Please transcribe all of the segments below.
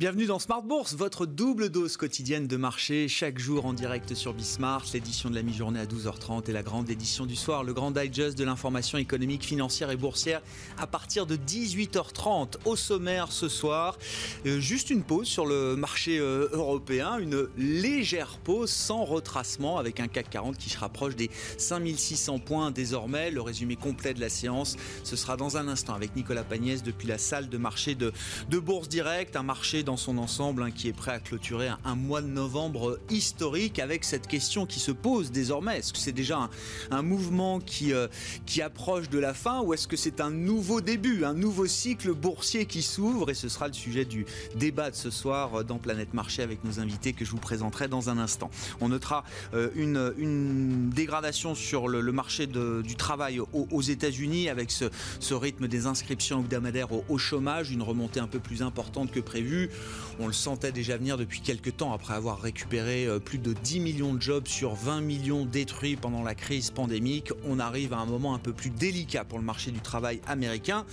Bienvenue dans Smart Bourse, votre double dose quotidienne de marché, chaque jour en direct sur Bismart, l'édition de la mi-journée à 12h30 et la grande édition du soir, le grand digest de l'information économique, financière et boursière à partir de 18h30. Au sommaire ce soir, euh, juste une pause sur le marché euh, européen, une légère pause sans retracement avec un CAC 40 qui se rapproche des 5600 points désormais. Le résumé complet de la séance, ce sera dans un instant avec Nicolas Pagnès depuis la salle de marché de, de Bourse Direct, un marché dans son ensemble hein, qui est prêt à clôturer un, mois de novembre historique avec cette question qui se pose désormais. Est-ce que c'est déjà un, mouvement qui, euh, qui approche de la fin ou est-ce que c'est un nouveau début, un nouveau cycle boursier qui s'ouvre? Et ce sera le sujet du débat de ce soir dans Planète Marché avec nos invités que je vous présenterai dans un instant. On notera euh, une, dégradation sur le, marché du travail aux, États-Unis avec ce, ce, rythme des inscriptions hebdomadaires au, au chômage, une remontée un peu plus importante que prévu. On le sentait déjà venir depuis quelques temps après avoir récupéré euh, plus de 10 millions de jobs sur 20 millions détruits pendant la crise pandémique. On arrive à un moment un peu plus délicat pour le marché du travail américain.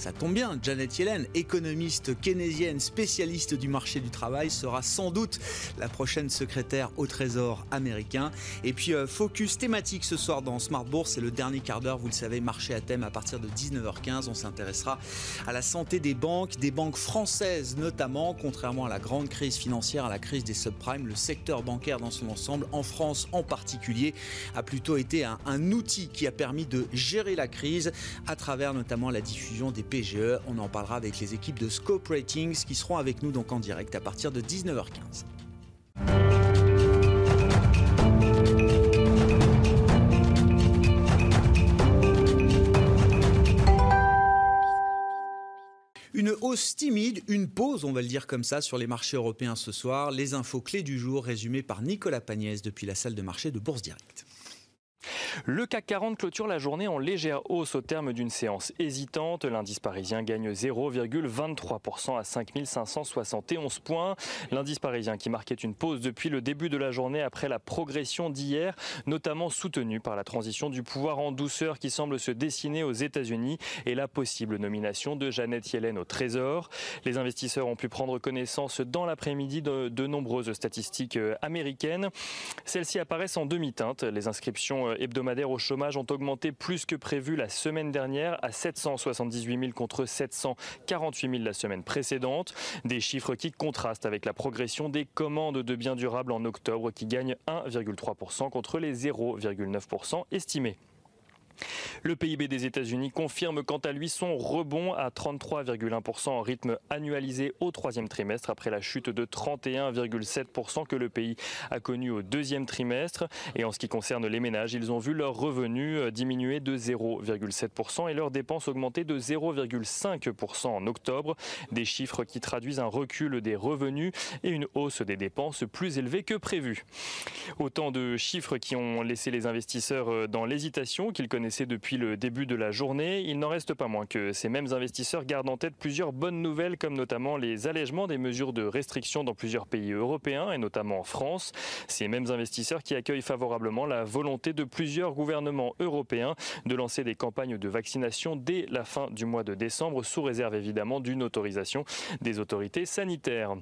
Ça tombe bien, Janet Yellen, économiste keynésienne, spécialiste du marché du travail, sera sans doute la prochaine secrétaire au Trésor américain. Et puis, euh, focus thématique ce soir dans Smart Bourse, c'est le dernier quart d'heure, vous le savez, marché à thème à partir de 19h15. On s'intéressera à la santé des banques, des banques françaises notamment, contrairement à la grande crise financière, à la crise des subprimes, le secteur bancaire dans son ensemble, en France en particulier, a plutôt été un, un outil qui a permis de gérer la crise à travers notamment la diffusion des PGE. On en parlera avec les équipes de Scope Ratings qui seront avec nous donc en direct à partir de 19h15. Une hausse timide, une pause, on va le dire comme ça, sur les marchés européens ce soir. Les infos clés du jour résumées par Nicolas Pagnès depuis la salle de marché de Bourse Direct. Le CAC 40 clôture la journée en légère hausse au terme d'une séance hésitante. L'indice parisien gagne 0,23% à 5571 points. L'indice parisien qui marquait une pause depuis le début de la journée après la progression d'hier, notamment soutenue par la transition du pouvoir en douceur qui semble se dessiner aux États-Unis et la possible nomination de Janet Yellen au Trésor. Les investisseurs ont pu prendre connaissance dans l'après-midi de, de nombreuses statistiques euh, américaines. Celles-ci apparaissent en demi-teinte. Les inscriptions euh, hebdomadaires au chômage ont augmenté plus que prévu la semaine dernière à 778 000 contre 748 000 la semaine précédente. Des chiffres qui contrastent avec la progression des commandes de biens durables en octobre qui gagnent 1,3% contre les 0,9% estimés. Le PIB des États-Unis confirme quant à lui son rebond à 33,1% en rythme annualisé au troisième trimestre après la chute de 31,7% que le pays a connu au deuxième trimestre. Et en ce qui concerne les ménages, ils ont vu leurs revenus euh, diminuer de 0,7% et leurs dépenses augmenter de 0,5% en octobre. Des chiffres qui traduisent un recul des revenus et une hausse des dépenses plus élevée que prévu. Autant de chiffres qui ont laissé les investisseurs euh, dans l'hésitation qu'ils connaissent depuis le début de la journée. Il n'en reste pas moins que ces mêmes investisseurs gardent en tête plusieurs bonnes nouvelles, comme notamment les allègements des mesures de restriction dans plusieurs pays européens, et notamment en France. Ces mêmes investisseurs qui accueillent favorablement la volonté de plusieurs gouvernements européens de lancer des campagnes de vaccination dès la fin du mois de décembre, sous réserve évidemment d'une autorisation des autorités sanitaires.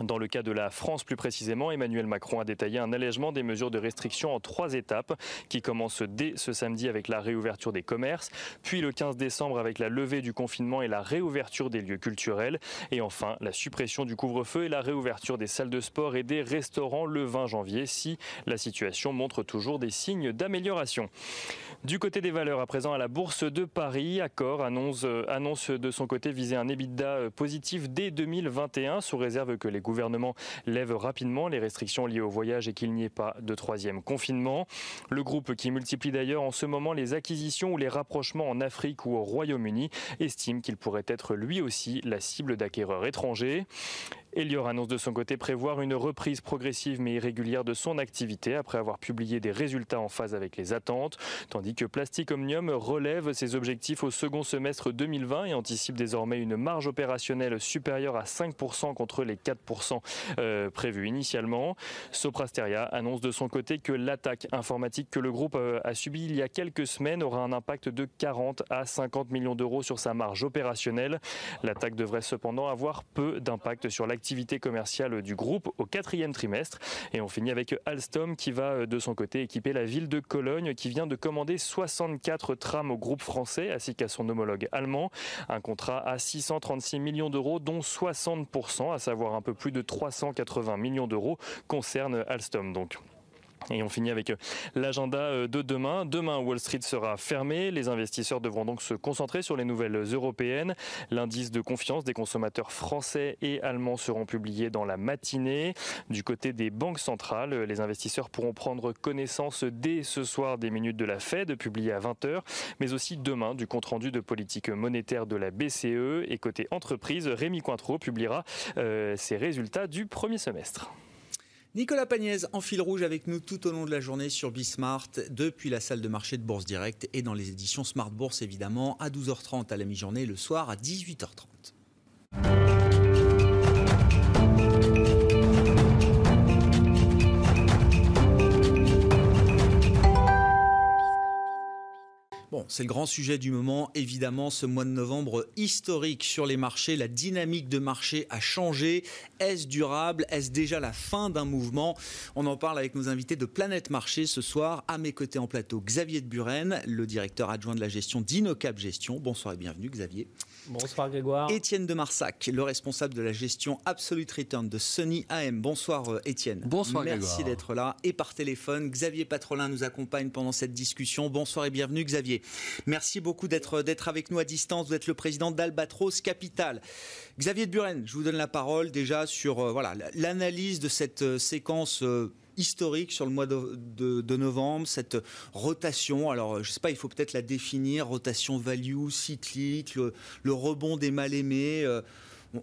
Dans le cas de la France plus précisément, Emmanuel Macron a détaillé un allègement des mesures de restriction en trois étapes qui commencent dès ce samedi avec la réouverture des commerces, puis le 15 décembre avec la levée du confinement et la réouverture des lieux culturels, et enfin la suppression du couvre-feu et la réouverture des salles de sport et des restaurants le 20 janvier si la situation montre toujours des signes d'amélioration. Du côté des valeurs, à présent à la Bourse de Paris, Accor annonce, euh, annonce de son côté viser un EBITDA euh, positif dès 2021 sous réserve que les gouvernements lèvent rapidement les restrictions liées au voyage et qu'il n'y ait pas de troisième confinement. Le groupe qui multiplie d'ailleurs en ce moment les acquisitions ou les rapprochements en Afrique ou au Royaume-Uni estime qu'il pourrait être lui aussi la cible d'acquéreurs étrangers. Elior annonce de son côté prévoir une reprise progressive mais irrégulière de son activité après avoir publié des résultats en phase avec les attentes, tandis que Plastic Omnium relève ses objectifs au second semestre 2020 et anticipe désormais une marge opérationnelle supérieure à 5% contre les 4% euh, prévus initialement. Soprasteria annonce de son côté que l'attaque informatique que le groupe euh, a subie il y a quelques semaines aura un impact de 40 à 50 millions d'euros sur sa marge opérationnelle. L'attaque devrait cependant avoir peu d'impact sur l'activité commerciale du groupe au quatrième trimestre. Et on finit avec Alstom qui va euh, de son côté équiper la ville de Cologne qui vient de commander 64 trams au groupe français ainsi qu'à son homologue allemand. Un contrat à 636 millions d'euros dont 60%, à savoir un peu plus de 380 millions d'euros, concerne Alstom donc. Et on finit avec euh, l'agenda euh, de demain. Demain, Wall Street sera fermé. Les investisseurs devront donc se concentrer sur les nouvelles européennes. L'indice de confiance des consommateurs français et allemands seront publiés dans la matinée. Du côté des banques centrales, les investisseurs pourront prendre connaissance dès ce soir des minutes de la Fed, publiées à 20h, mais aussi demain du compte-rendu de politique monétaire de la BCE. Et côté entreprise, Rémi Cointreau publiera euh, ses résultats du premier semestre. Nicolas Pagnès en fil rouge avec nous tout au long de la journée sur Bismart, depuis la salle de marché de Bourse Direct et dans les éditions Smart Bourse évidemment, à 12h30 à la mi-journée, le soir à 18h30. Bon, c'est le grand sujet du moment, évidemment, ce mois de novembre historique sur les marchés. La dynamique de marché a changé. Est-ce durable? Est-ce déjà la fin d'un mouvement? On en parle avec nos invités de Planète Marché ce soir. À mes côtés en plateau, Xavier de Buren, le directeur adjoint de la gestion d'Inocap Gestion. Bonsoir et bienvenue, Xavier. Bonsoir Grégoire. Étienne de Marsac, le responsable de la gestion Absolute Return de Sony AM. Bonsoir euh, Étienne. Bonsoir Merci d'être là. Et par téléphone, Xavier Patrolin nous accompagne pendant cette discussion. Bonsoir et bienvenue Xavier. Merci beaucoup d'être avec nous à distance. Vous êtes le président d'Albatros Capital. Xavier de Buren, je vous donne la parole déjà sur euh, voilà l'analyse de cette euh, séquence historique sur le mois de, novembre, cette rotation. Alors, je ne sais pas, il faut peut-être la définir, rotation value, cyclique, le, rebond des mal-aimés. Euh,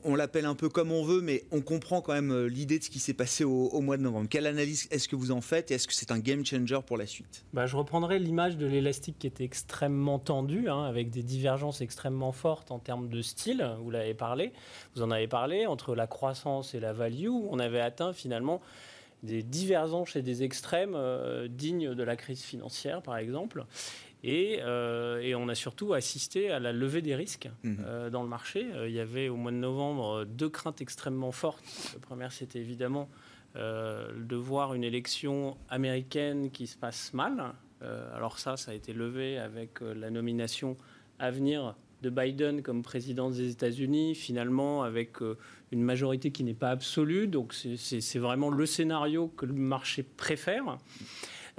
on, l'appelle un peu comme on veut, mais on comprend quand même euh, l'idée de ce qui s'est passé au, mois de novembre. Quelle analyse est-ce que vous en faites et est-ce que c'est un game changer pour la suite? Bah, Je reprendrai l'image de l'élastique qui était extrêmement tendu, hein, avec des divergences extrêmement fortes en termes de style. Vous l'avez parlé, vous en avez parlé, entre la croissance et la value. On avait atteint finalement des divergences et des extrêmes euh, dignes de la crise financière, par exemple. Et, euh, et, on a surtout assisté à la levée des risques mmh. euh, dans le marché. il y avait au mois de novembre deux craintes extrêmement fortes. La première, c'était évidemment de voir une élection américaine qui se passe mal. alors ça, ça a été levé avec la nomination à venir de Biden comme président des États-Unis, finalement avec euh, une majorité qui n'est pas absolue. Donc c'est vraiment le scénario que le marché préfère.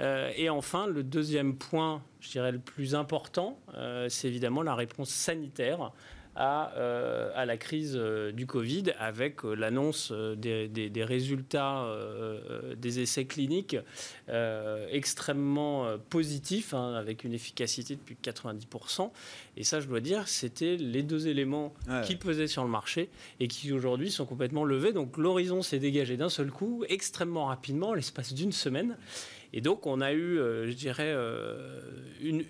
Euh, et enfin, le deuxième point, je dirais le plus important, euh, c'est évidemment la réponse sanitaire euh, à, la crise euh, du Covid avec euh, l'annonce des, résultats des essais cliniques extrêmement positifs, hein, avec une efficacité de plus de 90%. Et ça, je dois dire, c'était les deux éléments qui pesaient sur le marché et qui aujourd'hui sont complètement levés. Donc l'horizon s'est dégagé d'un seul coup, extrêmement rapidement, l'espace d'une semaine. Et donc on a eu, je dirais, une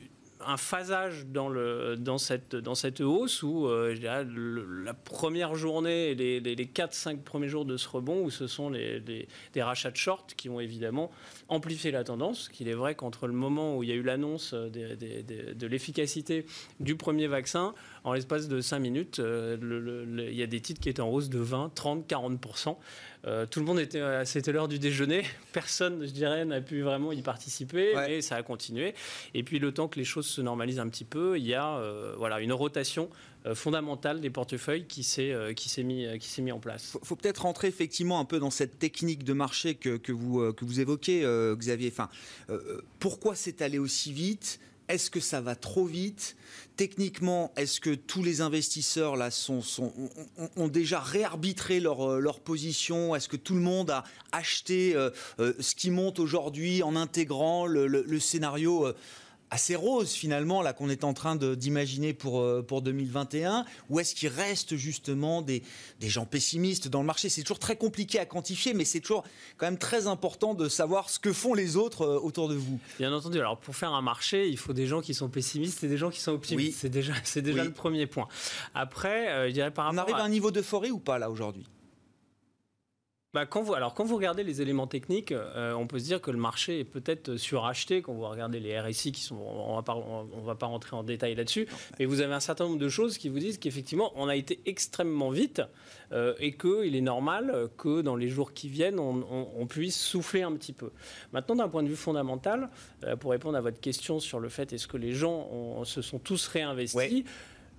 un phasage dans, le, dans, cette, dans cette hausse où euh, la première journée et les, les, 4-5 premiers jours de ce rebond, où ce sont les, des rachats de short qui ont évidemment amplifié la tendance. Qu'il est vrai qu'entre le moment où il y a eu l'annonce de l'efficacité du premier vaccin, en l'espace de 5 minutes, euh, il y a des titres qui étaient en hausse de 20, 30, 40%. Tout le monde était, c'était l'heure du déjeuner. Personne, je dirais, n'a pu vraiment y participer, mais ça a continué. Et puis le temps que les choses se normalisent un petit peu, il y a euh, voilà une rotation euh, fondamentale des portefeuilles qui s'est qui s'est mis qui s'est mis en place. Faut, faut peut-être rentrer effectivement un peu dans cette technique de marché que, que vous que vous évoquez, Xavier. Enfin, pourquoi c'est allé aussi vite? Est-ce que ça va trop vite? Techniquement, est-ce que tous les investisseurs sont, ont, déjà réarbitré leur, euh, position? Est-ce que tout le monde a acheté euh, euh, ce qui monte aujourd'hui en intégrant le, scénario assez rose finalement là qu'on est en train d'imaginer pour, euh, pour 2021 Ou est-ce qu'il reste justement des, des gens pessimistes dans le marché? C'est toujours très compliqué à quantifier, mais c'est toujours quand même très important de savoir ce que font les autres euh, autour de vous. Bien entendu. Alors pour faire un marché, il faut des gens qui sont pessimistes et des gens qui sont optimistes. C'est déjà, c'est déjà le premier point. Après, euh, je dirais par rapport On arrive à, un niveau d'euphorie ou pas là aujourd'hui? Bah, quand vous, alors, quand vous regardez les éléments techniques, euh, on peut se dire que le marché est peut-être suracheté. Quand vous regardez les RSI, qui sont, on ne va pas rentrer en détail là-dessus, mais vous avez un certain nombre de choses qui vous disent qu'effectivement, on a été extrêmement vite euh, et qu'il est normal que dans les jours qui viennent, on, puisse souffler un petit peu. Maintenant, d'un point de vue fondamental, euh, pour répondre à votre question sur le fait est-ce que les gens se sont tous réinvestis,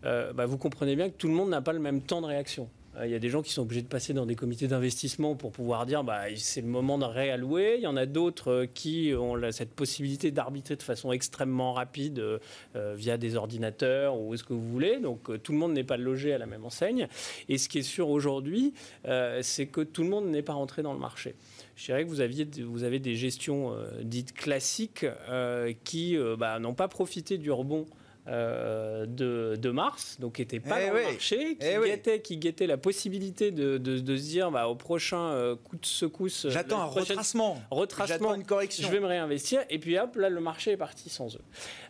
bah, vous comprenez bien que tout le monde n'a pas le même temps de réaction. Euh, il y a des gens qui sont obligés de passer dans des comités d'investissement pour pouvoir dire bah, c'est le moment de réallouer. Il y en a d'autres euh, qui ont cette possibilité d'arbitrer de façon extrêmement rapide euh, via des ordinateurs ou ce que vous voulez. Donc tout le monde n'est pas logé à la même enseigne. Et ce qui est sûr aujourd'hui, c'est que tout le monde n'est pas rentré dans le marché. Je dirais que vous, avez des gestions dites classiques qui bah, n'ont pas profité du rebond euh, de, mars, donc qui n'était pas eh dans le marché, qui, eh guettait, qui, guettait, la possibilité de, de, se dire bah, au prochain euh, coup de secousse. Euh, J'attends un retracement. Retracement, une correction. Je vais me réinvestir. Et puis hop, là, le marché est parti sans eux.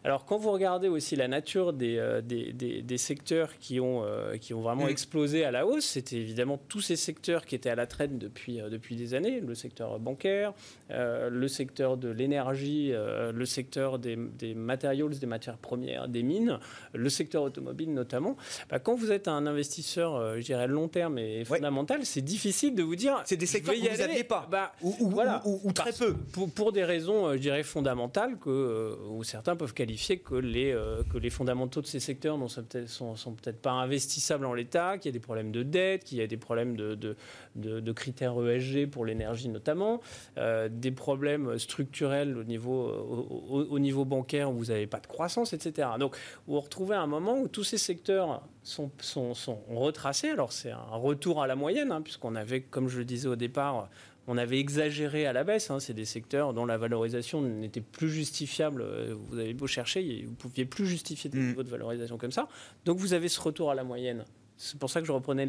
Alors, quand vous regardez aussi la nature des, des, des, secteurs qui ont, qui ont vraiment mm. explosé à la hausse, c'était évidemment tous ces secteurs qui étaient à la traîne depuis, depuis des années le secteur bancaire, le secteur de l'énergie, le secteur des, des matériaux, des matières premières, des mines, le secteur automobile notamment, bah, quand vous êtes un investisseur, euh, je dirais long terme et fondamental, c'est difficile de vous dire. C'est des secteurs que vous n'aviez pas, bah, ou, voilà, ou, très peu. Pour, des raisons, euh, je dirais fondamentales, que euh, où certains peuvent qualifier que les que les fondamentaux de ces secteurs ne sont, sont peut-être pas investissables en l'état, qu'il y a des problèmes de dette, qu'il y a des problèmes de, de, de, critères ESG pour l'énergie notamment, des problèmes structurels au niveau au, au niveau bancaire où vous n'avez pas de croissance, etc. Donc vous retrouvez un moment où tous ces secteurs sont, sont, sont retracés. Alors c'est un retour à la moyenne, hein, puisqu'on avait, comme je le disais au départ, on avait exagéré à la baisse. Hein. C'est des secteurs dont la valorisation n'était plus justifiable. Vous avez beau chercher, vous ne pouviez plus justifier des mm. niveaux de valorisation comme ça. Donc vous avez ce retour à la moyenne. C'est pour ça que je reprenais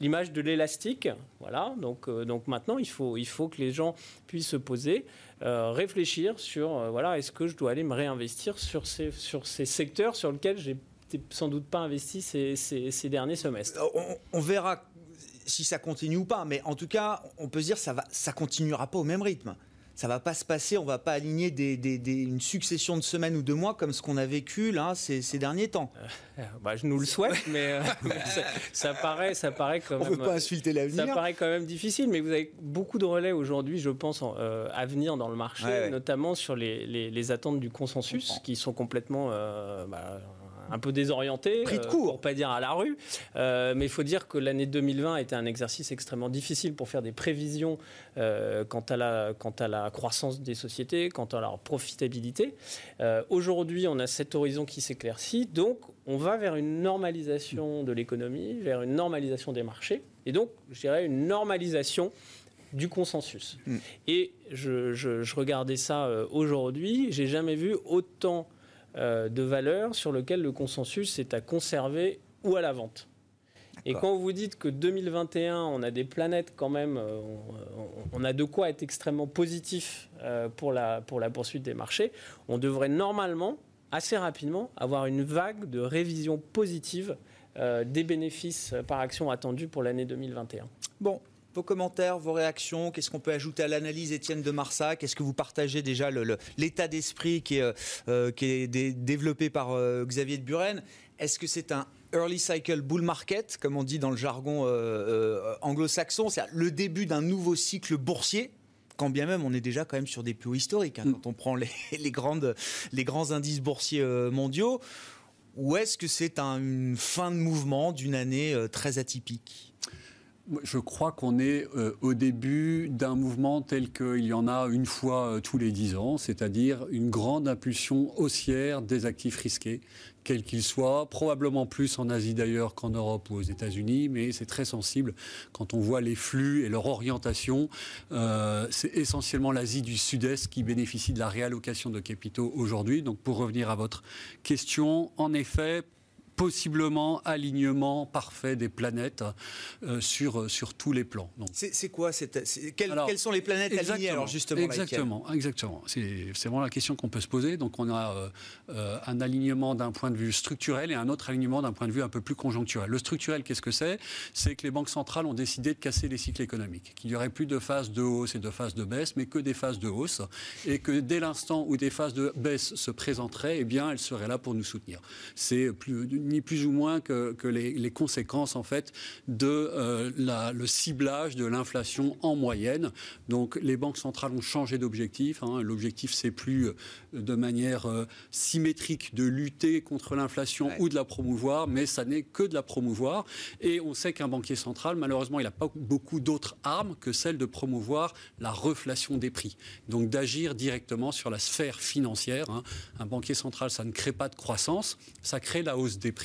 l'image de l'élastique. Voilà. Donc, euh, donc maintenant, il faut, il faut que les gens puissent se poser euh, réfléchir sur euh, voilà, est-ce que je dois aller me réinvestir sur ces, sur ces secteurs sur lesquels j'ai sans doute pas investi ces, ces, derniers semestres. On, verra si ça continue ou pas, mais en tout cas, on peut se dire ça va, ça continuera pas au même rythme ça va pas se passer, on va pas aligner des, une succession de semaines ou de mois comme ce qu'on a vécu là ces, derniers temps. Euh, bah, je nous le souhaite, mais, euh, ça, paraît, ça paraît quand même. On veut pas insulter l'avenir. Ça paraît quand même difficile, mais vous avez beaucoup de relais aujourd'hui, je pense, euh, à venir dans le marché, notamment sur les, attentes du consensus, qui sont complètement bah, un peu désorienté, Pris de euh, court. pour pas dire à la rue. Euh, mais il faut dire que l'année 2020 a été un exercice extrêmement difficile pour faire des prévisions euh, quant, à la, quant à la croissance des sociétés, quant à leur profitabilité. Aujourd'hui, on a cet horizon qui s'éclaircit, donc on va vers une normalisation de l'économie, vers une normalisation des marchés, et donc, je dirais, une normalisation du consensus. Mm. Et je, je, regardais ça aujourd'hui, j'ai jamais vu autant euh, de valeurs sur lesquelles le consensus est à conserver ou à la vente. Et quand vous dites que 2021, on a des planètes quand même, euh, on, a de quoi être extrêmement positif euh, pour, la, pour la poursuite des marchés, on devrait normalement, assez rapidement, avoir une vague de révision positive des bénéfices par action attendus pour l'année 2021. Bon, vos commentaires, vos réactions, qu'est-ce qu'on peut ajouter à l'analyse Étienne de Marsac? Est-ce que vous partagez déjà l'état d'esprit qui est, euh, euh, qui est développé par euh, Xavier de Buren Est-ce que c'est un early cycle bull market, comme on dit dans le jargon anglo-saxon, c'est le début d'un nouveau cycle boursier quand bien même on est déjà quand même sur des plus hauts historiques, hein, mm. quand on prend les, les, grandes, les grands indices boursiers mondiaux, ou est-ce que c'est une fin de mouvement d'une année très atypique? Je crois qu'on est euh, au début d'un mouvement tel qu'il y en a une fois euh, tous les dix ans, c'est-à-dire une grande impulsion haussière des actifs risqués, quels qu'ils soient, probablement plus en Asie d'ailleurs qu'en Europe ou aux États-Unis, mais c'est très sensible quand on voit les flux et leur orientation. Euh, c'est essentiellement l'Asie du Sud-Est qui bénéficie de la réallocation de capitaux aujourd'hui. Donc pour revenir à votre question, en effet, possiblement alignement parfait des planètes euh, sur, sur tous les plans. C'est quoi cette, quelles, sont les planètes alignées alors justement Exactement, exactement. C'est vraiment la question qu'on peut se poser. Donc on a euh, euh, un alignement d'un point de vue structurel et un autre alignement d'un point de vue un peu plus conjoncturel. Le structurel, qu'est-ce que c'est? C'est que les banques centrales ont décidé de casser les cycles économiques, qu'il n'y aurait plus de phases de hausse et de phases de baisse, mais que des phases de hausse, et que dès l'instant où des phases de baisse se présenteraient, eh bien, elles seraient là pour nous soutenir. C'est plus ni plus ou moins que, les, conséquences en fait de euh, le ciblage de l'inflation en moyenne. Donc les banques centrales ont changé d'objectif. Hein. L'objectif c'est plus euh, de manière euh, symétrique de lutter contre l'inflation ou de la promouvoir, mais ça n'est que de la promouvoir. Et on sait qu'un banquier central, malheureusement, il n'a pas beaucoup d'autres armes que celle de promouvoir la reflation des prix. Donc d'agir directement sur la sphère financière. Hein. Un banquier central, ça ne crée pas de croissance, ça crée la hausse des prix.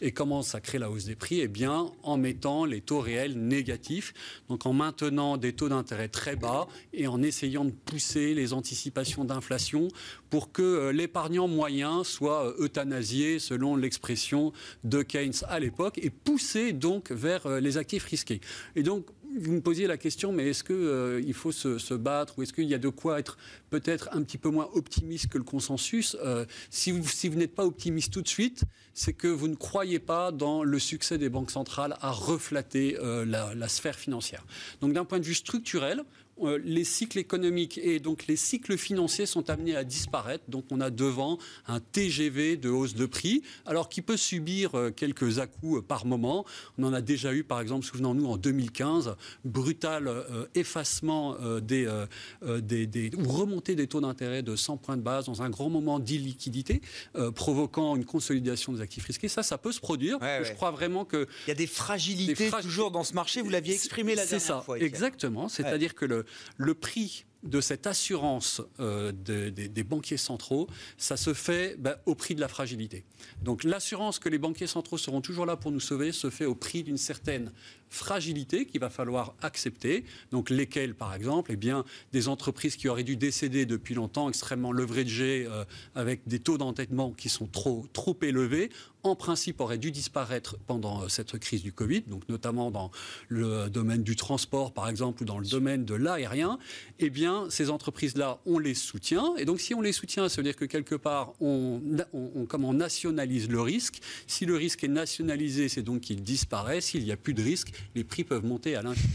Et comment ça crée la hausse des prix Eh bien, en mettant les taux réels négatifs, donc en maintenant des taux d'intérêt très bas et en essayant de pousser les anticipations d'inflation pour que euh, l'épargnant moyen soit euh, euthanasié, selon l'expression de Keynes à l'époque, et poussé donc vers euh, les actifs risqués. Et donc, vous me posiez la question, mais est-ce qu'il euh, faut se, battre ou est-ce qu'il y a de quoi être peut-être un petit peu moins optimiste que le consensus euh, Si vous, n'êtes pas optimiste tout de suite, c'est que vous ne croyez pas dans le succès des banques centrales à reflater euh, la, la, sphère financière. Donc d'un point de vue structurel, les cycles économiques et donc les cycles financiers sont amenés à disparaître. Donc on a devant un TGV de hausse de prix, alors qui peut subir euh, quelques à-coups euh, par moment. On en a déjà eu, par exemple, souvenons-nous, en 2015, brutal effacement des, des, ou remontée des taux d'intérêt de 100 points de base dans un grand moment d'illiquidité, provoquant une consolidation des actifs risqués. Ça, ça peut se produire. Je crois vraiment que... Il y a des fragilités toujours dans ce marché. Vous l'aviez exprimé la dernière ça, fois. Exactement. C'est-à-dire que le, le prix de cette assurance euh, des banquiers centraux, ça se fait bah, au prix de la fragilité. Donc l'assurance que les banquiers centraux seront toujours là pour nous sauver se fait au prix d'une certaine fragilité qu'il va falloir accepter. Donc lesquelles, par exemple? Eh bien, Des entreprises qui auraient dû décéder depuis longtemps, extrêmement leveragées, euh, avec des taux d'entêtement qui sont trop, trop élevés, en principe auraient dû disparaître pendant euh, cette crise du Covid, donc notamment dans le domaine du transport, par exemple, ou dans le domaine de l'aérien, eh bien, ces entreprises-là, on les soutient. Et donc, si on les soutient, ça veut dire que quelque part, on, on, on nationalise le risque. Si le risque est nationalisé, c'est donc qu'il disparaît. S'il n'y a plus de risque, les prix peuvent monter à l'infini.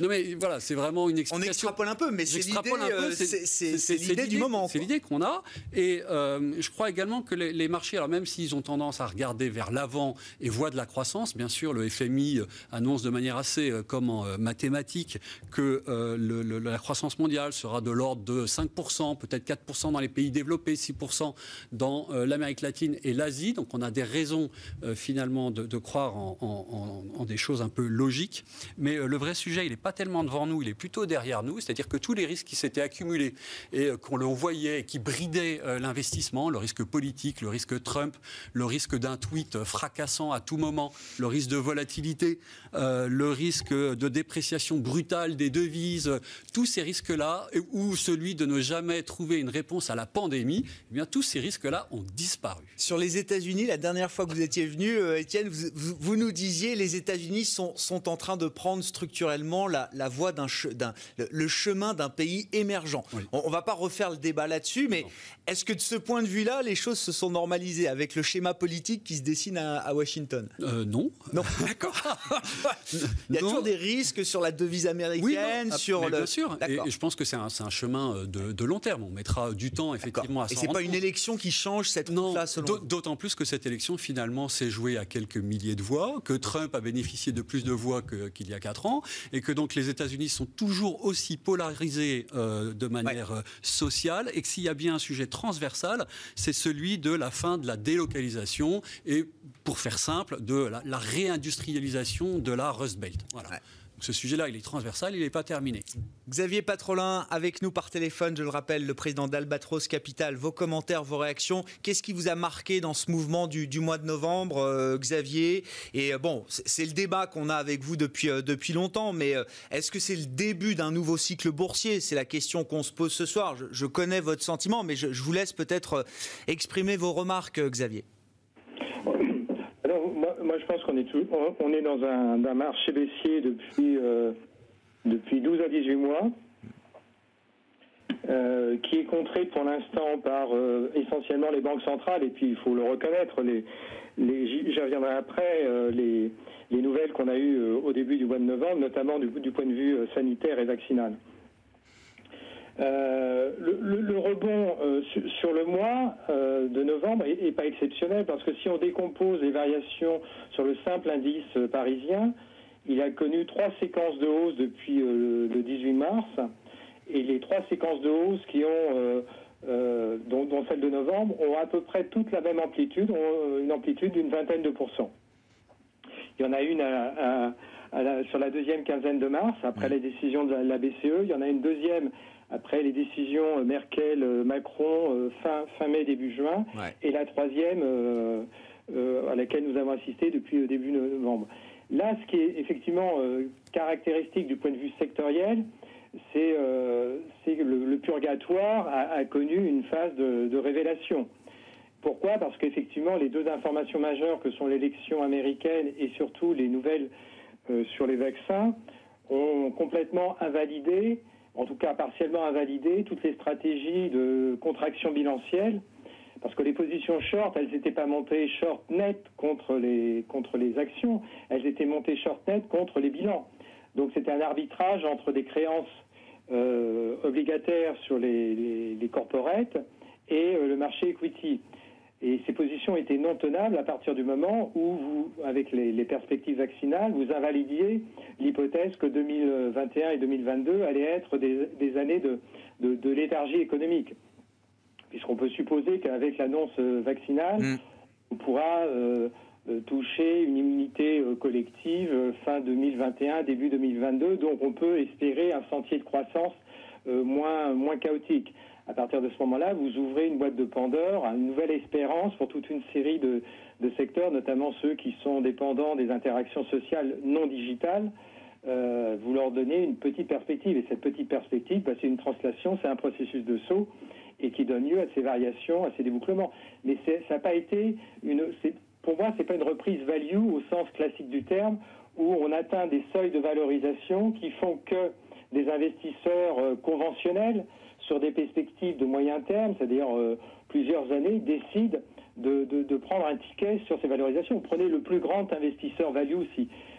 Non mais voilà, c'est vraiment une explication. On extrapole un peu, mais c'est l'idée, euh, c'est l'idée du moment. C'est l'idée qu'on a. Et euh, je crois également que les, marchés, alors même s'ils ont tendance à regarder vers l'avant et voient de la croissance, bien sûr, le FMI euh, annonce de manière assez comme en mathématiques que la croissance mondiale sera de l'ordre de 5%, peut-être 4% dans les pays développés, 6% dans l'Amérique latine et l'Asie. Donc on a des raisons finalement de, croire en, des choses un peu logiques. Mais le vrai sujet, il n'est pas tellement devant nous, il est plutôt derrière nous. C'est-à-dire que tous les risques qui s'étaient accumulés et euh, qu'on le voyait, qui bridaient euh, l'investissement, le risque politique, le risque Trump, le risque d'un tweet fracassant à tout moment, le risque de volatilité, euh, le risque de dépréciation brutale des devises, tous ces risques-là, ou celui de ne jamais trouver une réponse à la pandémie, eh bien tous ces risques-là ont disparu. Sur les États-Unis, la dernière fois que vous étiez venu, Étienne, vous, vous, nous disiez les États-Unis sont, sont en train de prendre structurellement la la, voie d'un, le chemin d'un pays émergent. On, ne va pas refaire le débat là-dessus, mais est-ce que de ce point de vue-là, les choses se sont normalisées avec le schéma politique qui se dessine à, Washington? Euh, Non. Non, d'accord. Il y a toujours des risques sur la devise américaine, sur le. Bien sûr. Et, je pense que c'est un, chemin euh, de, long terme. On mettra du temps effectivement à s'en Et c'est pas une élection qui change cette non. D'autant plus que cette élection finalement s'est jouée à quelques milliers de voix, que Trump a bénéficié de plus de voix qu'il y a quatre ans, et que donc les États-Unis sont toujours aussi polarisés euh, de manière euh, sociale et que s'il y a bien un sujet transversal, c'est celui de la fin de la délocalisation et, pour faire simple, de la, réindustrialisation de la Rust Belt. Voilà. Ce sujet-là, il est transversal, il n'est pas terminé. Xavier Patrolin, avec nous par téléphone, je le rappelle, le président d'Albatros Capital. Vos commentaires, vos réactions. Qu'est-ce qui vous a marqué dans ce mouvement du, mois de novembre, euh, Xavier? Et euh, bon, c'est le débat qu'on a avec vous depuis, euh, depuis longtemps, mais est-ce que c'est le début d'un nouveau cycle boursier? C'est la question qu'on se pose ce soir. Je, connais votre sentiment, mais je, je vous laisse peut-être exprimer vos remarques, Xavier. Moi, je pense qu'on est, on est dans un, marché baissier depuis, euh, depuis 12 à 18 mois, euh, qui est contré pour l'instant par euh, essentiellement les banques centrales, et puis il faut le reconnaître, les, j'y reviendrai après, les, les, nouvelles qu'on a eues au début du mois de novembre, notamment du point de vue sanitaire et vaccinal. Euh, le, rebond euh, sur, le mois euh, de novembre est, pas exceptionnel parce que si on décompose les variations sur le simple indice parisien, il a connu trois séquences de hausse depuis le 18 mars et les trois séquences de hausse qui ont dont, celle de novembre ont à peu près toute la même amplitude, ont une amplitude d'une vingtaine de pourcents. Il y en a une sur la deuxième quinzaine de mars, après les décisions de la BCE. Il y en a une deuxième après les décisions Merkel-Macron euh, fin, fin mai, début juin, et la troisième euh, euh, à laquelle nous avons assisté depuis début novembre. Là, ce qui est effectivement caractéristique du point de vue sectoriel, c'est que le, purgatoire a, connu une phase de, de révélation. Pourquoi? Parce qu'effectivement, les deux informations majeures que sont l'élection américaine et surtout les nouvelles sur les vaccins ont complètement invalidé en tout cas partiellement invalidé toutes les stratégies de contraction bilancielle, parce que les positions short, elles n'étaient pas montées short net contre les, contre les actions, elles étaient montées short net contre les bilans. Donc c'était un arbitrage entre des créances euh, obligataires sur les, les, corporates et euh, le marché equity. Étaient non tenables à partir du moment où, vous, avec les, perspectives vaccinales, vous invalidiez l'hypothèse que 2021 et 2022 allaient être des, années de, de, léthargie économique. Puisqu'on peut supposer qu'avec l'annonce vaccinale, mm. on pourra euh, euh, toucher une immunité euh, collective fin 2021, début 2022. Donc on peut espérer un sentier de croissance moins, moins chaotique à partir de ce moment-là, vous ouvrez une boîte de Pandore, une nouvelle espérance pour toute une série de, secteurs, notamment ceux qui sont dépendants des interactions sociales non digitales. Euh, vous leur donnez une petite perspective. Et cette petite perspective, bah, c'est une translation, c'est un processus de saut et qui donne lieu à ces variations, à ces débouclements. Mais ça n'a pas été une. Pour moi, c'est pas une reprise value au sens classique du terme, où on atteint des seuils de valorisation qui font que des investisseurs euh, conventionnels sur des perspectives de moyen terme, c'est-à-dire euh, plusieurs années, décident de, prendre un ticket sur ces valorisations. Vous prenez le plus grand investisseur value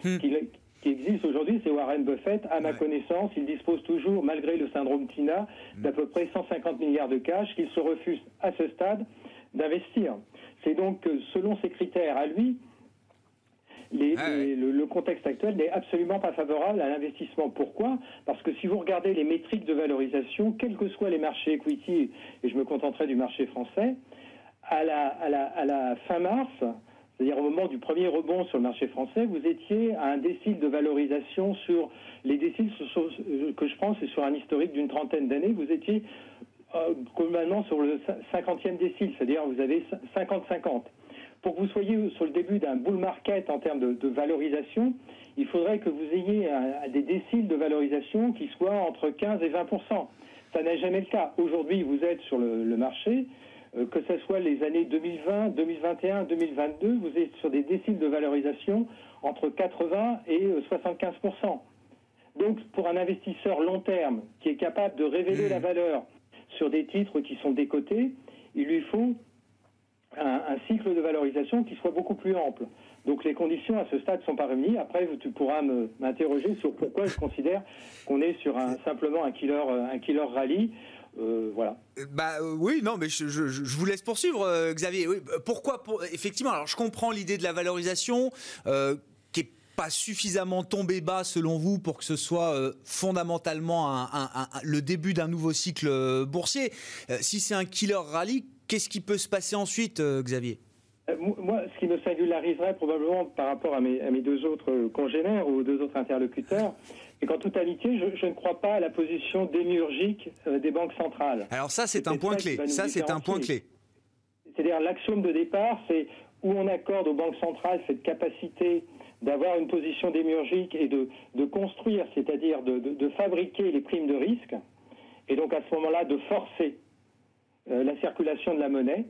hmm. qui, existe aujourd'hui, c'est Warren Buffett. À ma connaissance, il dispose toujours, malgré le syndrome TINA, hmm. d'à peu près 150 milliards de cash qu'il se refuse à ce stade d'investir. C'est donc selon ces critères à lui, ah le, contexte actuel n'est absolument pas favorable à l'investissement. Pourquoi? Parce que si vous regardez les métriques de valorisation, quels que soient les marchés equity, et je me contenterai du marché français, à la, à la fin mars, c'est-à-dire au moment du premier rebond sur le marché français, vous étiez à un décile de valorisation sur les déciles que je prends, c'est sur un historique d'une trentaine d'années, vous étiez euh, globalement sur le 50e décile, c'est-à-dire vous avez 50-50 pour que vous soyez sur le début d'un bull market en termes de, valorisation, il faudrait que vous ayez des déciles de valorisation qui soient entre 15 et 20% Ça n'est jamais le cas. Aujourd'hui, vous êtes sur le, marché, euh, que ce soit les années 2020, 2021, 2022, vous êtes sur des déciles de valorisation entre 80 et 75% euh, Donc, pour un investisseur long terme qui est capable de révéler mmh. la valeur sur des titres qui sont décotés, il lui faut un, cycle de valorisation qui soit beaucoup plus ample. Donc les conditions à ce stade sont pas réunies. Après, tu pourras m'interroger sur pourquoi je considère qu'on est sur un, simplement un killer, un killer rallye. Euh, voilà. Bah euh, oui, non, mais je, vous laisse poursuivre, euh, Xavier. pourquoi Effectivement, alors je comprends l'idée de la valorisation qui est pas suffisamment tombée bas selon vous pour que ce soit fondamentalement le début d'un nouveau cycle boursier. si c'est un killer rallye, Qu'est-ce qui peut se passer ensuite, euh, Xavier? Euh, moi, ce qui me singulariserait probablement par rapport à mes, deux autres congénères ou deux autres interlocuteurs, c'est qu'en totalité, je, je, ne crois pas à la position démiurgique euh, des banques centrales. Alors ça, c'est un point clé. Ça, c'est un point clé. C'est-à-dire l'axiome de départ, c'est où on accorde aux banques centrales cette capacité d'avoir une position démiurgique et de, de construire, c'est-à-dire de, de, fabriquer les primes de risque, et donc à ce moment-là de forcer euh, la circulation de la monnaie,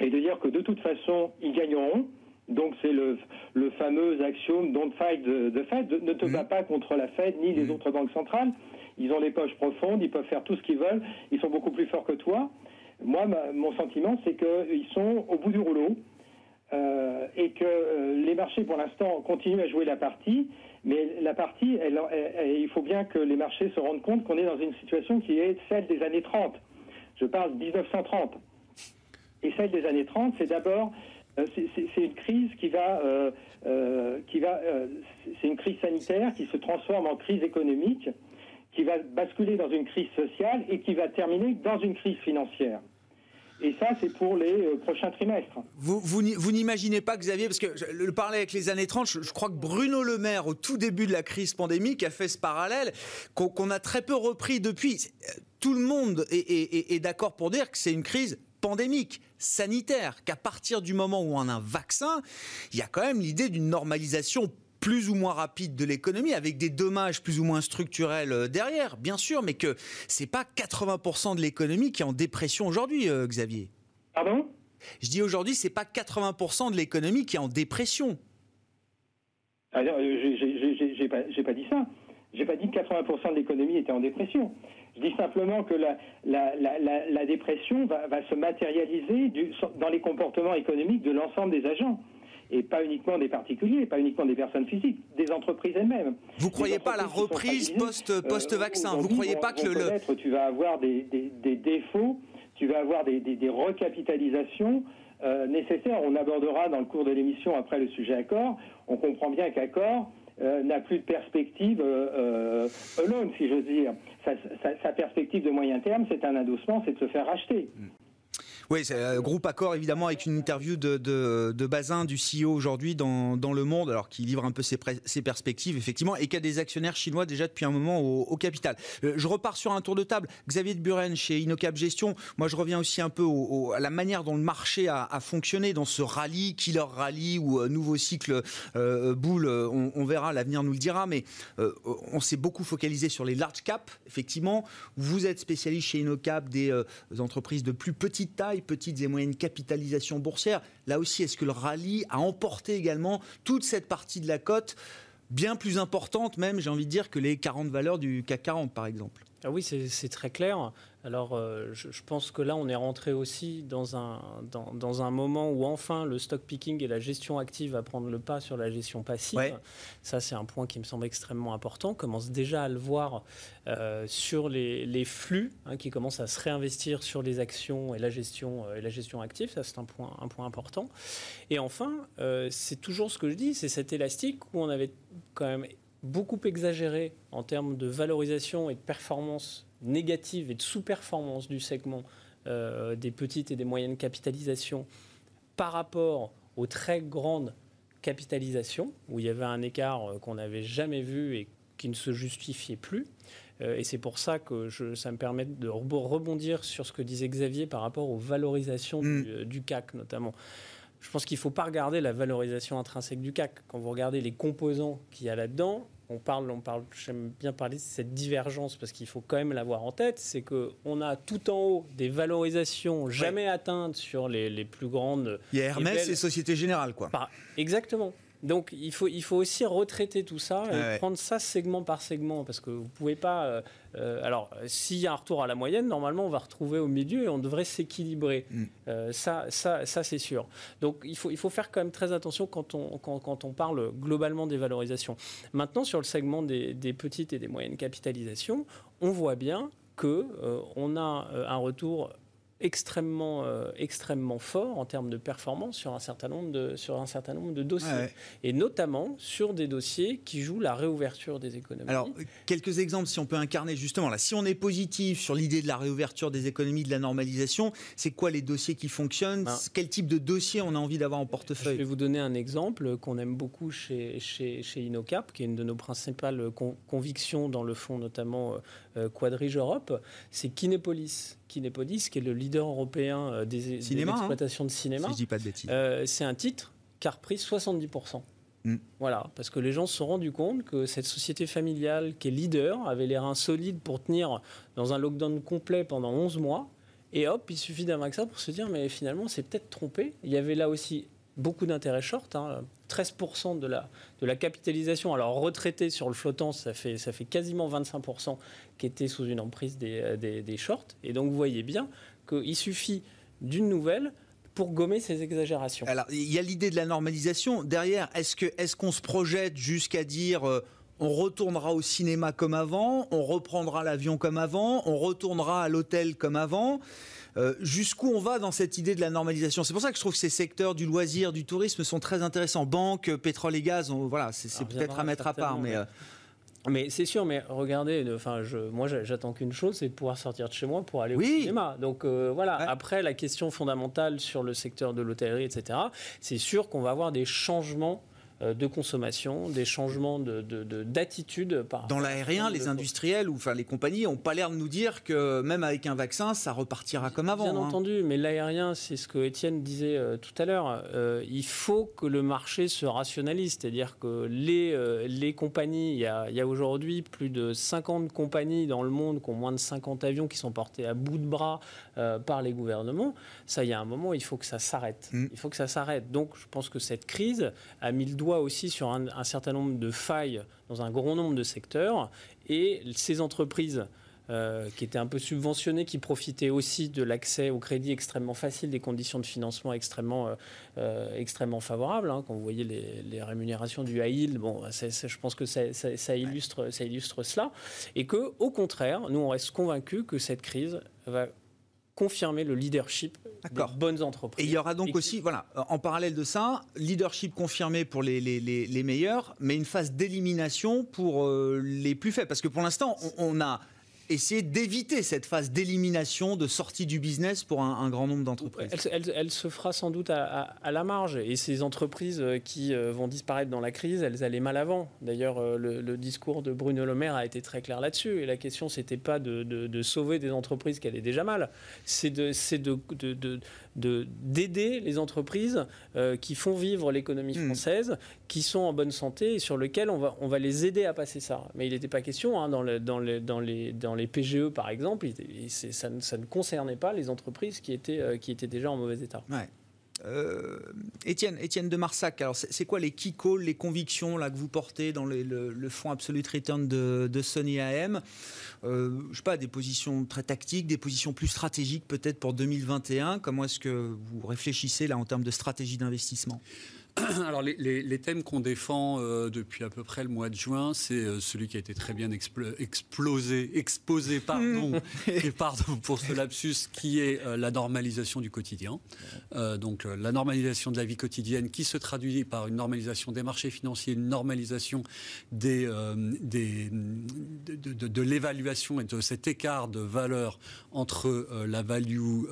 et de dire que de toute façon, ils gagneront. Donc c'est le, le, fameux axiome don't fight the, Fed, ne te bats mhm. pas contre la Fed ni les mhm. autres banques centrales. Ils ont les poches profondes, ils peuvent faire tout ce qu'ils veulent, ils sont beaucoup plus forts que toi. Moi, mon sentiment, c'est qu'ils sont au bout du rouleau euh, et que euh, les marchés, pour l'instant, continuent à jouer la partie, mais la partie, il faut bien que les marchés se rendent compte qu'on est dans une situation qui est celle des années 30. Je parle de 1930. Et celle des années 30, c'est d'abord euh, c'est une crise qui va, euh, euh, qui va, c'est une crise sanitaire qui se transforme en crise économique, qui va basculer dans une crise sociale et qui va terminer dans une crise financière. Et ça, c'est pour les prochains trimestres. Vous, vous, vous n'imaginez pas, Xavier, parce que le parler avec les années 30, je, crois que Bruno Le Maire, au tout début de la crise pandémique, a fait ce parallèle qu'on a très peu repris depuis. Tout le monde est d'accord pour dire que c'est une crise pandémique, sanitaire, qu'à partir du moment où on a un vaccin, il y a quand même l'idée d'une normalisation plus ou moins rapide de l'économie, avec des dommages plus ou moins structurels euh, derrière, bien sûr, mais que c'est pas 80% de l'économie qui est en dépression aujourd'hui, euh, Xavier. Pardon? Je dis aujourd'hui, c'est pas 80% de l'économie qui est en dépression. Alors, euh, j'ai pas, pas dit ça. J'ai pas dit que 80% de l'économie était en dépression. Je dis simplement que la, la, dépression va, se matérialiser dans les comportements économiques de l'ensemble des agents et pas uniquement des particuliers, pas uniquement des personnes physiques, des entreprises elles-mêmes. Vous ne croyez pas à la reprise post, euh, post-vaccin Vous croyez pas que le... Tu vas avoir des, défauts, tu vas avoir des, recapitalisations euh, nécessaires. On abordera dans le cours de l'émission après le sujet accord. On comprend bien qu'accord euh, n'a plus de perspective euh, euh, alone, si j'ose dire. Sa, sa, perspective de moyen terme, c'est un adossement, c'est de se faire racheter. Oui, c'est un groupe accord évidemment avec une interview de, de, Bazin, du CEO aujourd'hui dans, dans, Le Monde, alors qui livre un peu ses, ses, perspectives effectivement, et qui a des actionnaires chinois déjà depuis un moment au, capital. Euh, je repars sur un tour de table. Xavier de Buren chez Inocap Gestion. Moi, je reviens aussi un peu à la manière dont le marché a, fonctionné dans ce rallye, killer rallye ou euh, nouveau cycle euh, boule. On, verra, l'avenir nous le dira, mais on s'est beaucoup focalisé sur les large caps. Effectivement, vous êtes spécialiste chez Inocap des entreprises de plus petite taille petites et moyennes capitalisations boursières. Là aussi, est-ce que le rallye a emporté également toute cette partie de la cote bien plus importante même, j'ai envie de dire, que les 40 valeurs du CAC 40 par exemple? Ah oui, c'est très clair. Alors, euh, je, pense que là, on est rentré aussi dans un, dans, un moment où enfin le stock picking et la gestion active va prendre le pas sur la gestion passive. Ça, c'est un point qui me semble extrêmement important. On commence déjà à le voir euh, sur les, flux hein, qui commencent à se réinvestir sur les actions et la gestion, euh, et la gestion active. Ça, c'est un point, un point important. Et enfin, c'est toujours ce que je dis, c'est cet élastique où on avait quand même beaucoup exagéré en termes de valorisation et de performance négative et de sous-performance du segment euh, des petites et des moyennes capitalisations par rapport aux très grandes capitalisations, où il y avait un écart euh, qu'on n'avait jamais vu et qui ne se justifiait plus. Euh, et c'est pour ça que je, ça me permet de rebondir sur ce que disait Xavier par rapport aux valorisations du, mm. CAC notamment. Je pense qu'il ne faut pas regarder la valorisation intrinsèque du CAC. Quand vous regardez les composants qu'il y a là-dedans, on parle, on parle, j'aime bien parler de cette divergence parce qu'il faut quand même l'avoir en tête, c'est que on a tout en haut des valorisations jamais atteintes sur les, plus grandes. Il y a Hermès et, Société Générale, quoi. exactement. Donc il faut, il faut aussi retraiter tout ça et prendre ça segment par segment parce que vous pouvez pas. Euh, euh, alors s'il y a un retour à la moyenne, normalement on va retrouver au milieu et on devrait s'équilibrer. Mm. Euh, ça, ça, ça c'est sûr. Donc il faut, il faut faire quand même très attention quand on, quand, quand on parle globalement des valorisations. Maintenant sur le segment des, des petites et des moyennes capitalisations, on voit bien que on a un retour extrêmement, euh, extrêmement fort en termes de performance sur un certain nombre de, sur un certain nombre de dossiers. Et notamment sur des dossiers qui jouent la réouverture des économies. Alors, quelques exemples, si on peut incarner justement, là, si on est positif sur l'idée de la réouverture des économies, de la normalisation, c'est quoi les dossiers qui fonctionnent? Ben, Quel type de dossier on a envie d'avoir en portefeuille? Je vais vous donner un exemple qu'on aime beaucoup chez, chez, chez, Inocap, qui est une de nos principales convictions dans le fonds, notamment euh, Quadrige Europe, c'est Kinépolis. Kinépolis, qui est le leader européen euh, des, cinéma, hein. de cinéma. Si je dis pas de bêtises. Euh, c'est un titre qui a repris 70%. Mm. Voilà, parce que les gens se sont rendus compte que cette société familiale qui est leader avait les reins solides pour tenir dans un lockdown complet pendant 11 mois. Et hop, il suffit d'un vaccin pour se dire, mais finalement, c'est peut-être trompé. Il y avait là aussi beaucoup d'intérêts short. Hein. 13% de la, de la capitalisation, alors retraité sur le flottant, ça fait, ça fait quasiment 25% qui était sous une emprise des, euh, des, des shorts. Et donc vous voyez bien qu'il suffit d'une nouvelle pour gommer ces exagérations. Alors, il y a l'idée de la normalisation. Derrière, est-ce qu'on est se projette jusqu'à dire euh, on retournera au cinéma comme avant, on reprendra l'avion comme avant, on retournera à l'hôtel comme avant? Euh, jusqu'où on va dans cette idée de la normalisation? C'est pour ça que je trouve que ces secteurs du loisir, du tourisme sont très intéressants. Banque, pétrole et gaz, voilà, c'est peut-être à mettre à part, mais. Euh, mais c'est sûr, mais regardez, enfin, je, moi j'attends qu'une chose, c'est de pouvoir sortir de chez moi pour aller au cinéma. Donc euh, voilà, après la question fondamentale sur le secteur de l'hôtellerie, etc., c'est sûr qu'on va avoir des changements de consommation, des changements d'attitude. De, par Dans l'aérien, les industriels ou enfin les compagnies n'ont pas l'air de nous dire que même avec un vaccin, ça repartira comme avant. Bien hein. entendu, mais l'aérien, c'est ce que Étienne disait euh, tout à l'heure. Euh, il faut que le marché se rationalise, c'est-à-dire que les, les compagnies, il y a, a aujourd'hui plus de 50 compagnies dans le monde qui ont moins de 50 avions qui sont portés à bout de bras par les gouvernements. Ça, il y a un moment, il faut que ça s'arrête. Mm. Il faut que ça s'arrête. Donc, je pense que cette crise a mis le doigt aussi sur un, certain nombre de failles dans un grand nombre de secteurs. Et ces entreprises euh, qui étaient un peu subventionnées, qui profitaient aussi de l'accès au crédit extrêmement facile, des conditions de financement extrêmement, euh, euh, extrêmement favorables. Hein. quand vous voyez les, rémunérations du yield, bon, je pense que ça, ça, illustre, ça illustre cela. Et que, au contraire, nous, on reste convaincus que cette crise va confirmer le leadership des bonnes entreprises. Et il y aura donc aussi, voilà, en parallèle de ça, leadership confirmé pour les, les, les, meilleurs, mais une phase d'élimination pour euh, les plus faibles. Parce que pour l'instant, on, a essayer d'éviter cette phase d'élimination, de sortie du business pour un, grand nombre d'entreprises elle, se fera sans doute à, la marge. Et ces entreprises euh, qui euh, vont disparaître dans la crise, elles allaient mal avant. D'ailleurs, euh, le, discours de Bruno Le Maire a été très clair là-dessus. Et la question, c'était pas de, sauver des entreprises qui allaient déjà mal, c'est de, de, d'aider les entreprises qui font vivre l'économie hmm. française, qui sont en bonne santé et sur lesquelles on va, on va les aider à passer ça. Mais il n'était pas question hein, dans, le, dans, dans, les, dans les PGE, par exemple, ça, ça, ne concernait pas les entreprises qui étaient, euh, qui étaient déjà en mauvais état. Ouais. Euh, Étienne, de Marsac, c'est quoi les key calls, les convictions que vous portez dans le, fonds Absolute Return de, de Sony AM euh, Je sais pas, des positions très tactiques, des positions plus stratégiques peut-être pour 2021. Comment est-ce que vous réfléchissez là en termes de stratégie d'investissement? Alors les, thèmes qu'on défend euh, depuis à peu près le mois de juin, c'est euh, celui qui a été très bien explosé, exposé, pardon, et pardon pour ce lapsus, qui est euh, la normalisation du quotidien. donc la normalisation de la vie quotidienne qui se traduit par une normalisation des marchés financiers, une normalisation des, des de, l'évaluation et de cet écart de valeur entre la value,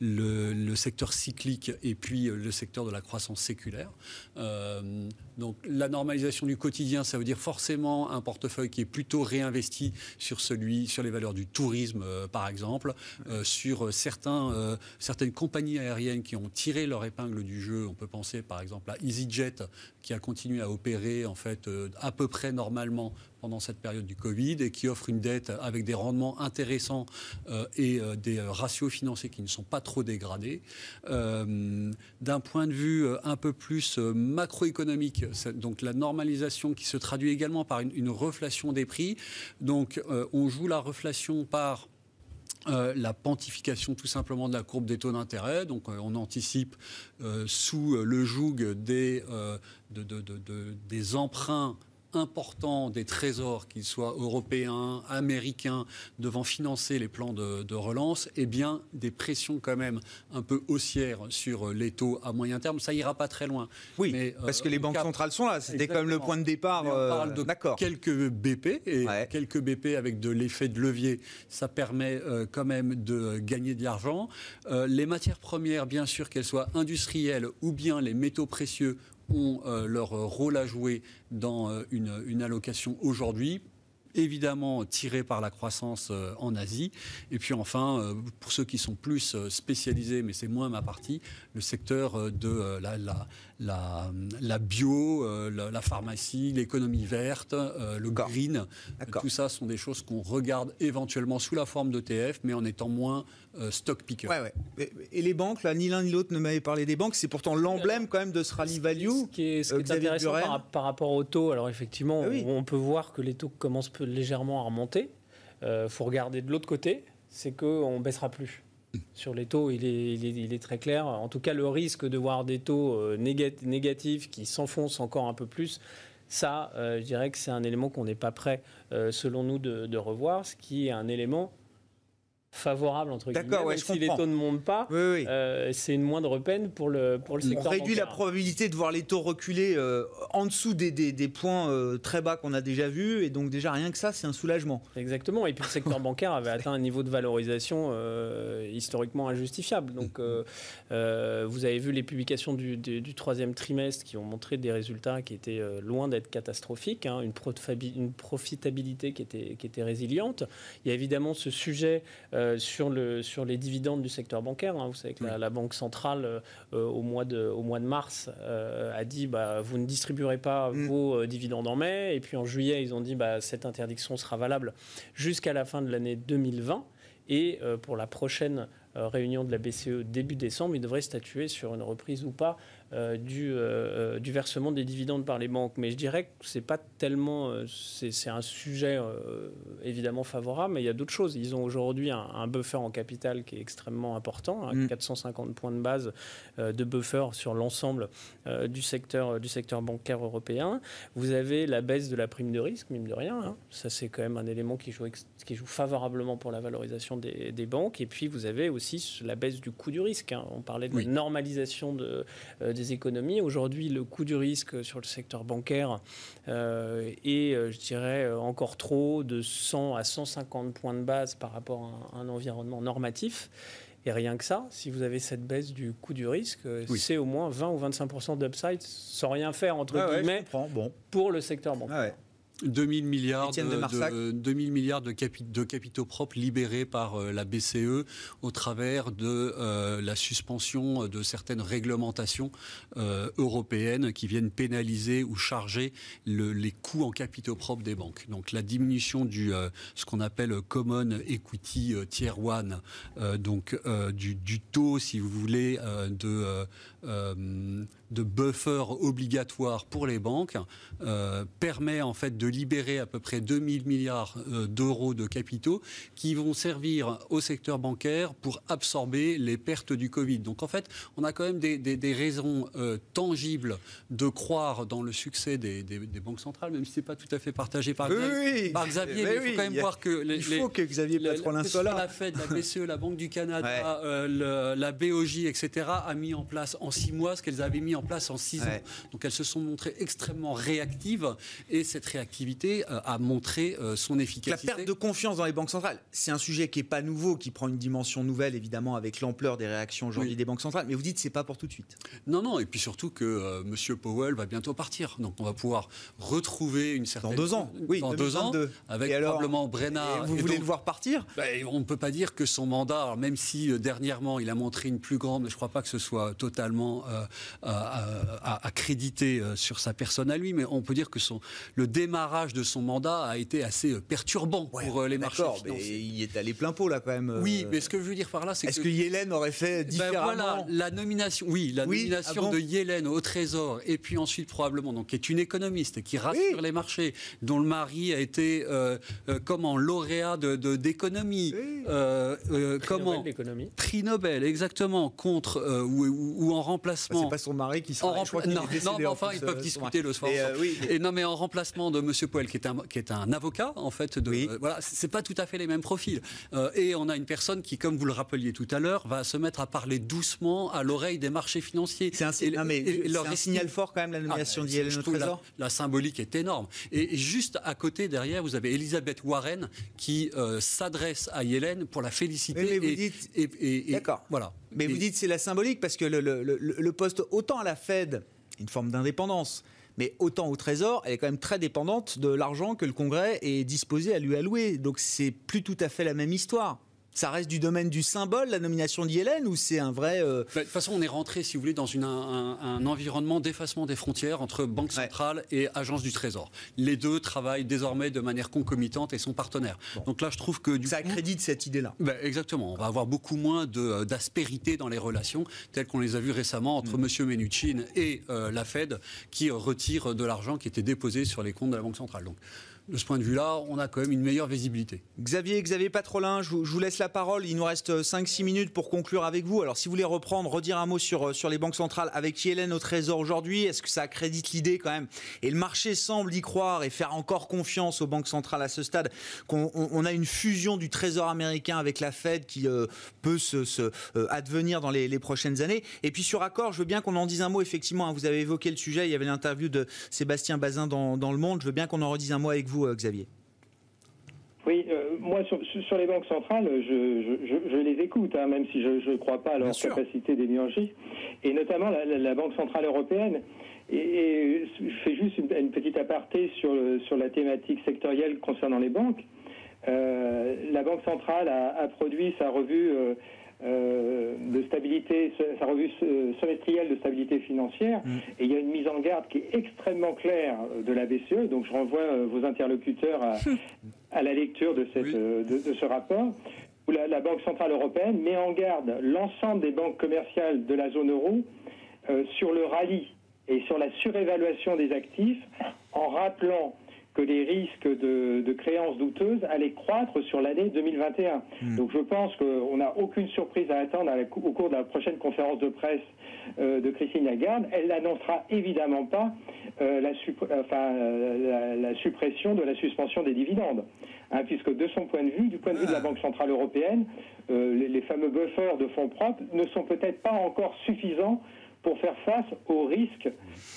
le, le secteur cyclique et puis le secteur de la croissance séculaire. Euh, donc la normalisation du quotidien, ça veut dire forcément un portefeuille qui est plutôt réinvesti sur celui, sur les valeurs du tourisme, euh, par exemple, euh, sur certaines compagnies aériennes qui ont tiré leur épingle du jeu. On peut penser par exemple à EasyJet qui a continué à opérer en fait à peu près normalement pendant cette période du Covid et qui offre une dette avec des rendements intéressants euh, et euh, des euh, ratios financiers qui ne sont pas trop dégradés. D'un point de vue un peu plus macroéconomique, donc la normalisation qui se traduit également par une, une reflation des prix. Donc on joue la reflation par la pontification tout simplement de la courbe des taux d'intérêt. Donc on anticipe sous le joug des, de, de, des emprunts important des trésors, qu'ils soient européens, américains, devant financer les plans de, relance, eh bien, des pressions quand même un peu haussières sur les taux à moyen terme. Ça ira pas très loin. Oui, mais, parce que les banques centrales sont là. C'était quand même le point de départ. on parle de quelques BP et quelques BP avec de l'effet de levier. Ça permet quand même de gagner de l'argent. les matières premières, bien sûr, qu'elles soient industrielles ou bien les métaux précieux ont euh, leur rôle à jouer dans euh, une, allocation aujourd'hui évidemment tiré par la croissance euh, en Asie. Et puis enfin, pour ceux qui sont plus spécialisés, mais c'est moins ma partie, le secteur de la, la, la, bio, la, pharmacie, l'économie verte, le green. Tout ça sont des choses qu'on regarde éventuellement sous la forme d'ETF, mais en étant moins euh, stock picker. Ouais, ouais. Et les banques, là, ni l'un ni l'autre ne m'avait parlé des banques. C'est pourtant l'emblème quand même de ce rally value. Ce qui est, euh, intéressant par, rapport aux taux, alors effectivement, ah on peut voir que les taux commencent légèrement à remonter. Il euh, faut regarder de l'autre côté, c'est qu'on ne baissera plus. Sur les taux, il est, très clair. En tout cas, le risque de voir des taux négatifs qui s'enfoncent encore un peu plus, ça, je dirais que c'est un élément qu'on n'est pas prêt, selon nous, de, revoir, ce qui est un élément favorable entre guillemets. Ouais, si les taux ne montent pas, euh, c'est une moindre peine pour le pour le secteur. On réduit la probabilité de voir les taux reculer euh, en dessous des, des, des points euh, très bas qu'on a déjà vus et donc déjà rien que ça c'est un soulagement. Exactement et puis le secteur bancaire avait atteint un niveau de valorisation historiquement injustifiable. Donc vous avez vu les publications du, du, troisième trimestre qui ont montré des résultats qui étaient loin d'être catastrophiques, hein, une, une profitabilité qui était qui était résiliente. Il y a évidemment ce sujet euh, sur, le, sur les dividendes du secteur bancaire. Hein. Vous savez que la, Banque centrale, euh, au, mois de, au mois de mars, euh, a dit bah, vous ne distribuerez pas mm. vos dividendes en mai. Et puis en juillet, ils ont dit bah, cette interdiction sera valable jusqu'à la fin de l'année 2020. Et pour la prochaine réunion de la BCE début décembre, ils devraient statuer sur une reprise ou pas du, euh, euh, du, versement des dividendes par les banques. Mais je dirais que c'est pas tellement. c'est un sujet évidemment favorable, mais il y a d'autres choses. Ils ont aujourd'hui un, buffer en capital qui est extrêmement important, 450 hein, mm. points de base de buffer sur l'ensemble du, secteur, du secteur bancaire européen. Vous avez la baisse de la prime de risque, mine de rien. Hein. Ça, c'est quand même un élément qui joue, qui joue favorablement pour la valorisation des, des, banques. Et puis, vous avez aussi la baisse du coût du risque. Hein. On parlait de normalisation de, des économies. Aujourd'hui, le coût du risque sur le secteur bancaire euh, est, euh, je dirais, euh, encore trop de 100 à 150 points de base par rapport à un, environnement normatif. Et rien que ça, si vous avez cette baisse du coût du risque, c'est au moins 20 ou 25% d'upside sans rien faire, entre guillemets, bon. pour le secteur bancaire. 2000 milliards de, 2000 milliards de, de, capitaux propres libérés par euh, la BCE au travers de euh, la suspension de certaines réglementations euh, européennes qui viennent pénaliser ou charger les coûts en capitaux propres des banques. Donc la diminution du ce qu'on appelle Common Equity Tier 1, donc du, du, taux, si vous voulez, de de buffer obligatoire pour les banques euh, permet en fait de libérer à peu près 2000 milliards euh, d'euros de capitaux qui vont servir au secteur bancaire pour absorber les pertes du Covid. Donc en fait, on a quand même des, des, raisons euh, tangibles de croire dans le succès des, des, banques centrales, même si c'est pas tout à fait partagé par, Xavier. Par Xavier mais, il faut quand même voir que les, il faut que Xavier Petrolin soit là. La Fed, la BCE, la Banque du Canada, la BOJ, etc. a mis en place en six mois ce qu'elles avaient mis en place en six ans. Donc elles se sont montrées extrêmement réactives et cette réactivité euh, a montré euh, son efficacité. La perte de confiance dans les banques centrales, c'est un sujet qui n'est pas nouveau, qui prend une dimension nouvelle évidemment avec l'ampleur des réactions aujourd'hui des banques centrales. Mais vous dites c'est pas pour tout de suite. Non, non, et puis surtout que euh, M. Powell va bientôt partir. Donc on va pouvoir retrouver une certaine. Dans deux ans, oui, dans deux ans, avec probablement Brenna. Vous voulez le voir partir? Ben, On ne peut pas dire que son mandat, même si dernièrement il a montré une plus grande, mais je ne crois pas que ce soit totalement à, créditer euh, sur sa personne à lui, mais on peut dire que son, le démarrage de son mandat a été assez euh, perturbant pour euh, les marchés financiers. il est allé plein pot là quand même. Oui, mais ce que je veux dire par là, c'est que... Est-ce que Yellen aurait fait ben différemment? voilà, la nomination, oui, la nomination ah de Yellen au Trésor, et puis ensuite probablement, donc qui est une économiste qui rassure les marchés, dont le mari a été comment lauréat de d'économie, comment? prix Nobel, exactement contre ou, ou, en remplacement. c'est pas son mari Qui sera. En non, non enfin, ils peuvent discuter le soir. Et non, mais en remplacement de Monsieur Poel, qui est un, qui est un avocat, en fait, de, oui. voilà, c'est pas tout à fait les mêmes profils. et on a une personne qui, comme vous le rappeliez tout à l'heure, va se mettre à parler doucement à l'oreille des marchés financiers. C'est un, un signal fort quand même la nomination ah, d'Yellen au Trésor. La, la, symbolique est énorme. Et, juste à côté, derrière, vous avez Elisabeth Warren qui s'adresse à Yellen pour la féliciter. Mais, vous dites... D'accord. Voilà. Mais vous dites c'est la symbolique parce que le, le, poste autant à la Fed, une forme d'indépendance, mais autant au Trésor, elle est quand même très dépendante de l'argent que le Congrès est disposé à lui allouer. Donc c'est plus tout à fait la même histoire ça reste du domaine du symbole, la nomination d'Yellen, ou c'est un vrai... Euh, bah, de toute façon, on est rentré, si vous voulez, dans une, un, environnement d'effacement des frontières entre Banque centrale et Agence du Trésor. Les deux travaillent désormais de manière concomitante et sont partenaires. Donc là, je trouve que... Du ça accrédite cette idée-là. Bah, exactement. On va avoir beaucoup moins euh, d'aspérité dans les relations, telles qu'on les a vues récemment entre mm. M. Menuchin et euh, la Fed, qui retire de l'argent qui était déposé sur les comptes de la Banque centrale. Donc de ce point de vue-là, on a quand même une meilleure visibilité. Xavier, Xavier Patrolin, je vous, laisse la parole. Il nous reste 5-6 minutes pour conclure avec vous. Alors, si vous voulez reprendre, redire un mot sur, sur les banques centrales avec Yellen au Trésor aujourd'hui, est-ce que ça accrédite l'idée quand même? Et le marché semble y croire et faire encore confiance aux banques centrales à ce stade qu'on a une fusion du Trésor américain avec la Fed qui euh, peut se, euh, advenir dans les, prochaines années. Et puis sur Accor, je veux bien qu'on en dise un mot effectivement. Hein. vous avez évoqué le sujet, il y avait l'interview de Sébastien Bazin dans, dans Le Monde. Je veux bien qu'on en redise un mot avec vous euh, Xavier oui, euh, moi sur, les banques centrales, je, les écoute, hein, même si je ne crois pas à leur capacité d'énergie, et notamment la, Banque centrale européenne. Et, je fais juste une, petite aparté sur, sur la thématique sectorielle concernant les banques. Euh, la Banque centrale a, produit sa revue euh, de stabilité, sa revue semestrielle de stabilité financière, mm. et il y a une mise en garde qui est extrêmement claire de la BCE, donc je renvoie euh, vos interlocuteurs à, la lecture de, cette, euh, de, ce rapport, où la, Banque Centrale Européenne met en garde l'ensemble des banques commerciales de la zone euro sur le rallye et sur la surévaluation des actifs, en rappelant que les risques de, créances douteuses allaient croître sur l'année 2021. Hmm. Donc je pense qu'on n'a aucune surprise à attendre au cours de la prochaine conférence de presse euh, de Christine Lagarde. Elle n'annoncera évidemment pas euh, la, euh, la, suppression de la suspension des dividendes. Hein, puisque de son point de vue, du point de vue de la ah. Banque Centrale Européenne, les, les fameux buffers de fonds propres ne sont peut-être pas encore suffisants pour faire face aux risques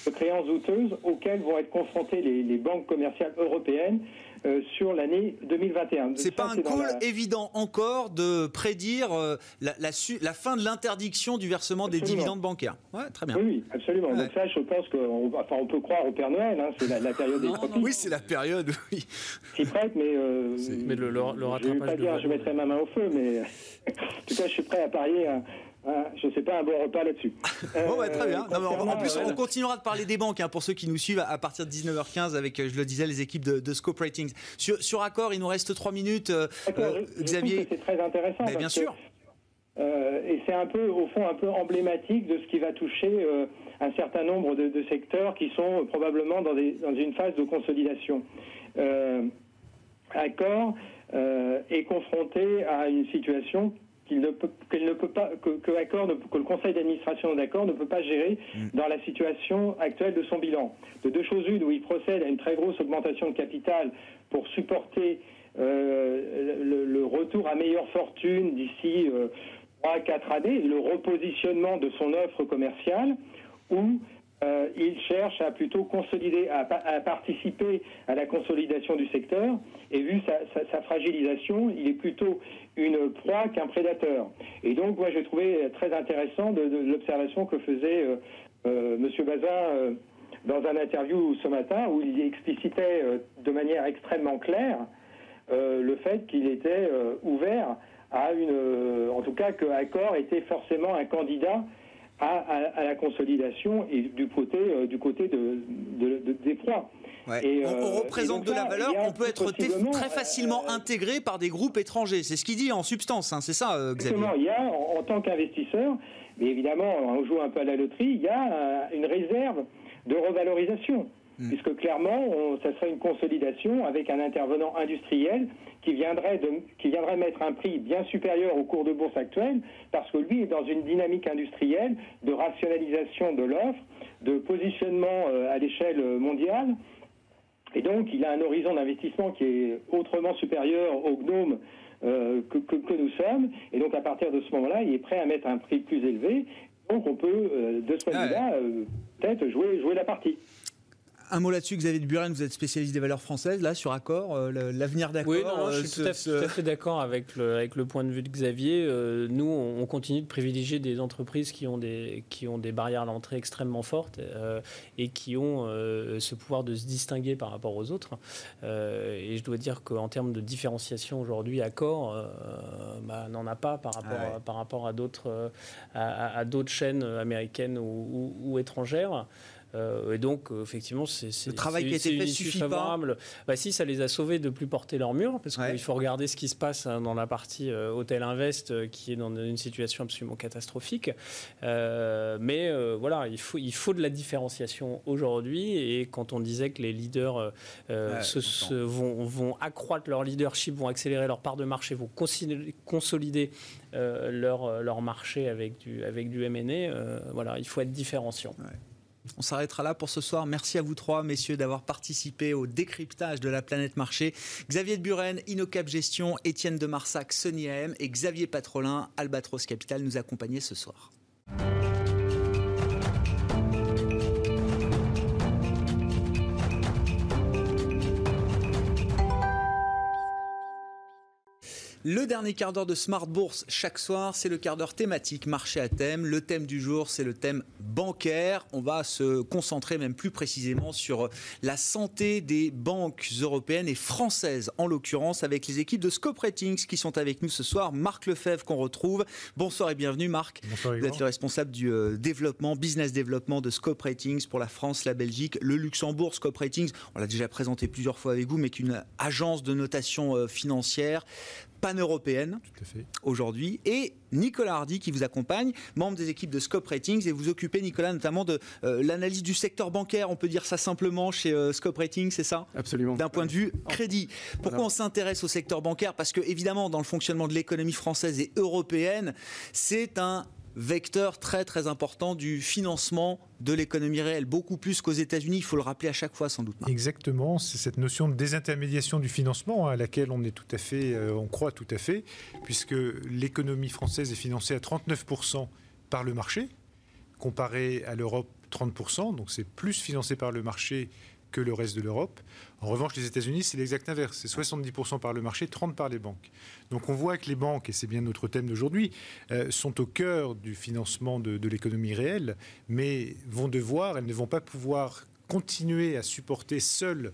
de créances douteuses auxquelles vont être confrontées les, banques commerciales européennes euh, sur l'année 2021. C'est pas un call évident encore de prédire euh, la, la, fin de l'interdiction du versement des dividendes bancaires. Ouais, très bien. Oui, absolument. Donc ça, je pense qu'on enfin, on peut croire au Père Noël. Hein, c'est la, période des Oui, c'est la période. Oui. C'est prête, mais, euh, mais le, le, je ne vais pas dire, je mettrai ma main au feu, mais en tout cas, je suis prêt à parier. Ah, je ne sais pas, un bon repas là-dessus. bon, bah, très bien. en plus, on continuera de parler des banques hein, pour ceux qui nous suivent à partir de 19h15 avec, euh, je le disais, les équipes de, Scope Ratings. Sur, sur Accord, il nous reste 3 minutes. Euh, euh, Xavier. C'est très intéressant. bien sûr. et c'est un peu, au fond, un peu emblématique de ce qui va toucher un certain nombre de, secteurs qui sont probablement dans, dans, une phase de consolidation. Accor est confronté à une situation qu'il ne peut, qu'elle ne peut pas, que, que, que le conseil d'administration d'accord ne peut pas gérer mm. dans la situation actuelle de son bilan. De deux choses une, où il procède à une très grosse augmentation de capital pour supporter euh, le, retour à meilleure fortune d'ici euh, 3-4 années, le repositionnement de son offre commerciale, ou euh, il cherche à plutôt consolider, à, participer à la consolidation du secteur. Et vu sa, fragilisation, il est plutôt une proie qu'un prédateur. Et donc, moi, j'ai trouvé très intéressant l'observation que faisait euh, euh, M. Bazin dans un interview ce matin, où il explicitait de manière extrêmement claire le fait qu'il était ouvert à une, en tout cas, que Accor était forcément un candidat à, la consolidation et du côté, euh, du côté de, des proies. Et, on, euh, représente de la valeur, on peut être très facilement euh, intégré par des groupes étrangers. C'est ce qu'il dit en substance, hein, c'est ça, Xavier Exactement, il y a, en, tant qu'investisseur, mais évidemment, on joue un peu à la loterie, il y a une réserve de revalorisation. Mm. puisque clairement, ça serait une consolidation avec un intervenant industriel qui viendrait, de, qui viendrait mettre un prix bien supérieur au cours de bourse actuel, parce que lui est dans une dynamique industrielle de rationalisation de l'offre de positionnement à l'échelle mondiale. Et donc, il a un horizon d'investissement qui est autrement supérieur au GNOME que, que, nous sommes. Et donc, à partir de ce moment-là, il est prêt à mettre un prix plus élevé. Donc, on peut, de ce point de vue-là, peut-être jouer, jouer la partie. Un mot là-dessus, Xavier de Buren, vous êtes spécialiste des valeurs françaises, là, sur Accor, euh, l'avenir d'Accor. Oui, non, je suis tout, à, fait d'accord avec le, avec le point de vue de Xavier. Euh, nous, on, continue de privilégier des entreprises qui ont des, qui ont des barrières à l'entrée extrêmement fortes euh, et qui ont ce pouvoir de se distinguer par rapport aux autres. et je dois dire qu'en termes de différenciation aujourd'hui, Accor bah, n'en a pas par rapport, ah par rapport à d'autres à, d'autres chaînes américaines ou, ou étrangères. Euh, et donc, euh, effectivement, c'est le travail qui a été fait suffit favorable. Bah, si, ça les a sauvés de plus porter leur mur, parce qu'il faut regarder ce qui se passe hein, dans la partie euh, Hôtel Invest, qui est dans une situation absolument catastrophique. mais voilà, il faut, il faut de la différenciation aujourd'hui. Et quand on disait que les leaders se, vont, vont, accroître leur leadership, vont accélérer leur part de marché, vont consolider leur, leur marché avec du, avec du M&A, voilà, il faut être différenciant. On s'arrêtera là pour ce soir. Merci à vous trois, messieurs, d'avoir participé au décryptage de la planète marché. Xavier de Buren, Inocap Gestion, Étienne de Marsac, Sony AM et Xavier Patrolin, Albatros Capital, nous accompagnaient ce soir. Le dernier quart d'heure de Smart Bourse chaque soir, c'est le quart d'heure thématique marché à thème. Le thème du jour, c'est le thème bancaire. On va se concentrer même plus précisément sur la santé des banques européennes et françaises en l'occurrence avec les équipes de Scope Ratings qui sont avec nous ce soir. Marc Lefebvre qu'on retrouve. Bonsoir et bienvenue Marc. Bonsoir, Vous êtes le responsable du euh, développement, business développement de Scope Ratings pour la France, la Belgique, le Luxembourg. Scope Ratings, on l'a déjà présenté plusieurs fois avec vous, mais qu'une agence de notation euh, financière pan-européenne aujourd'hui. Et Nicolas Hardy qui vous accompagne, membre des équipes de Scope Ratings. Et vous occupez, Nicolas, notamment de euh, l'analyse du secteur bancaire. On peut dire ça simplement chez euh, Scope Ratings, c'est ça? Absolument. D'un point de vue crédit. Pourquoi on s'intéresse au secteur bancaire? Parce que, évidemment, dans le fonctionnement de l'économie française et européenne, c'est un vecteur très très important du financement de l'économie réelle, beaucoup plus qu'aux États-Unis, il faut le rappeler à chaque fois sans doute. Exactement, c'est cette notion de désintermédiation du financement hein, à laquelle on est tout à fait, euh, on croit tout à fait, puisque l'économie française est financée à 39% par le marché, comparé à l'Europe 30%, donc c'est plus financé par le marché que le reste de l'Europe. En revanche, les États-Unis, c'est l'exact inverse. C'est 70% par le marché, 30% par les banques. Donc on voit que les banques, et c'est bien notre thème d'aujourd'hui, euh, sont au cœur du financement de, l'économie réelle, mais vont devoir, elles ne vont pas pouvoir continuer à supporter seules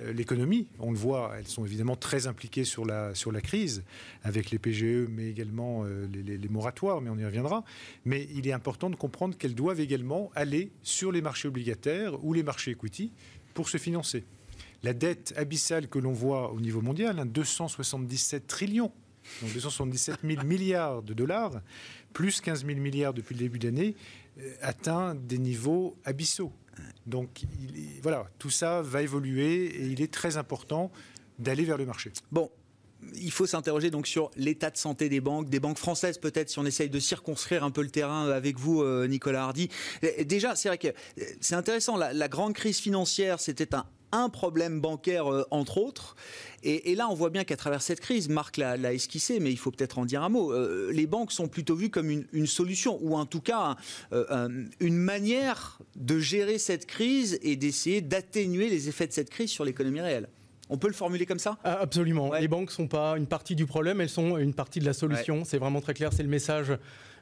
euh, l'économie. On le voit, elles sont évidemment très impliquées sur la, sur la crise, avec les PGE, mais également euh, les, les, moratoires, mais on y reviendra. Mais il est important de comprendre qu'elles doivent également aller sur les marchés obligataires ou les marchés equity pour se financer la dette abyssale que l'on voit au niveau mondial, 277 trillions, donc 277 000 milliards de dollars, plus 15 000 milliards depuis le début d'année, euh, atteint des niveaux abyssaux. Donc voilà, tout ça va évoluer et il est très important d'aller vers le marché. Bon, il faut s'interroger donc sur l'état de santé des banques, des banques françaises peut-être, si on essaye de circonscrire un peu le terrain avec vous, euh, Nicolas Hardy. Déjà, c'est vrai que euh, c'est intéressant, la, grande crise financière, c'était un, problème bancaire, euh, entre autres. Et, là, on voit bien qu'à travers cette crise, Marc l'a esquissé, mais il faut peut-être en dire un mot, les banques sont plutôt vues comme une, solution, ou en tout cas une manière de gérer cette crise et d'essayer d'atténuer les effets de cette crise sur l'économie réelle. On peut le formuler comme ça? Ah, Absolument. Les banques ne sont pas une partie du problème, elles sont une partie de la solution. C'est vraiment très clair, c'est le message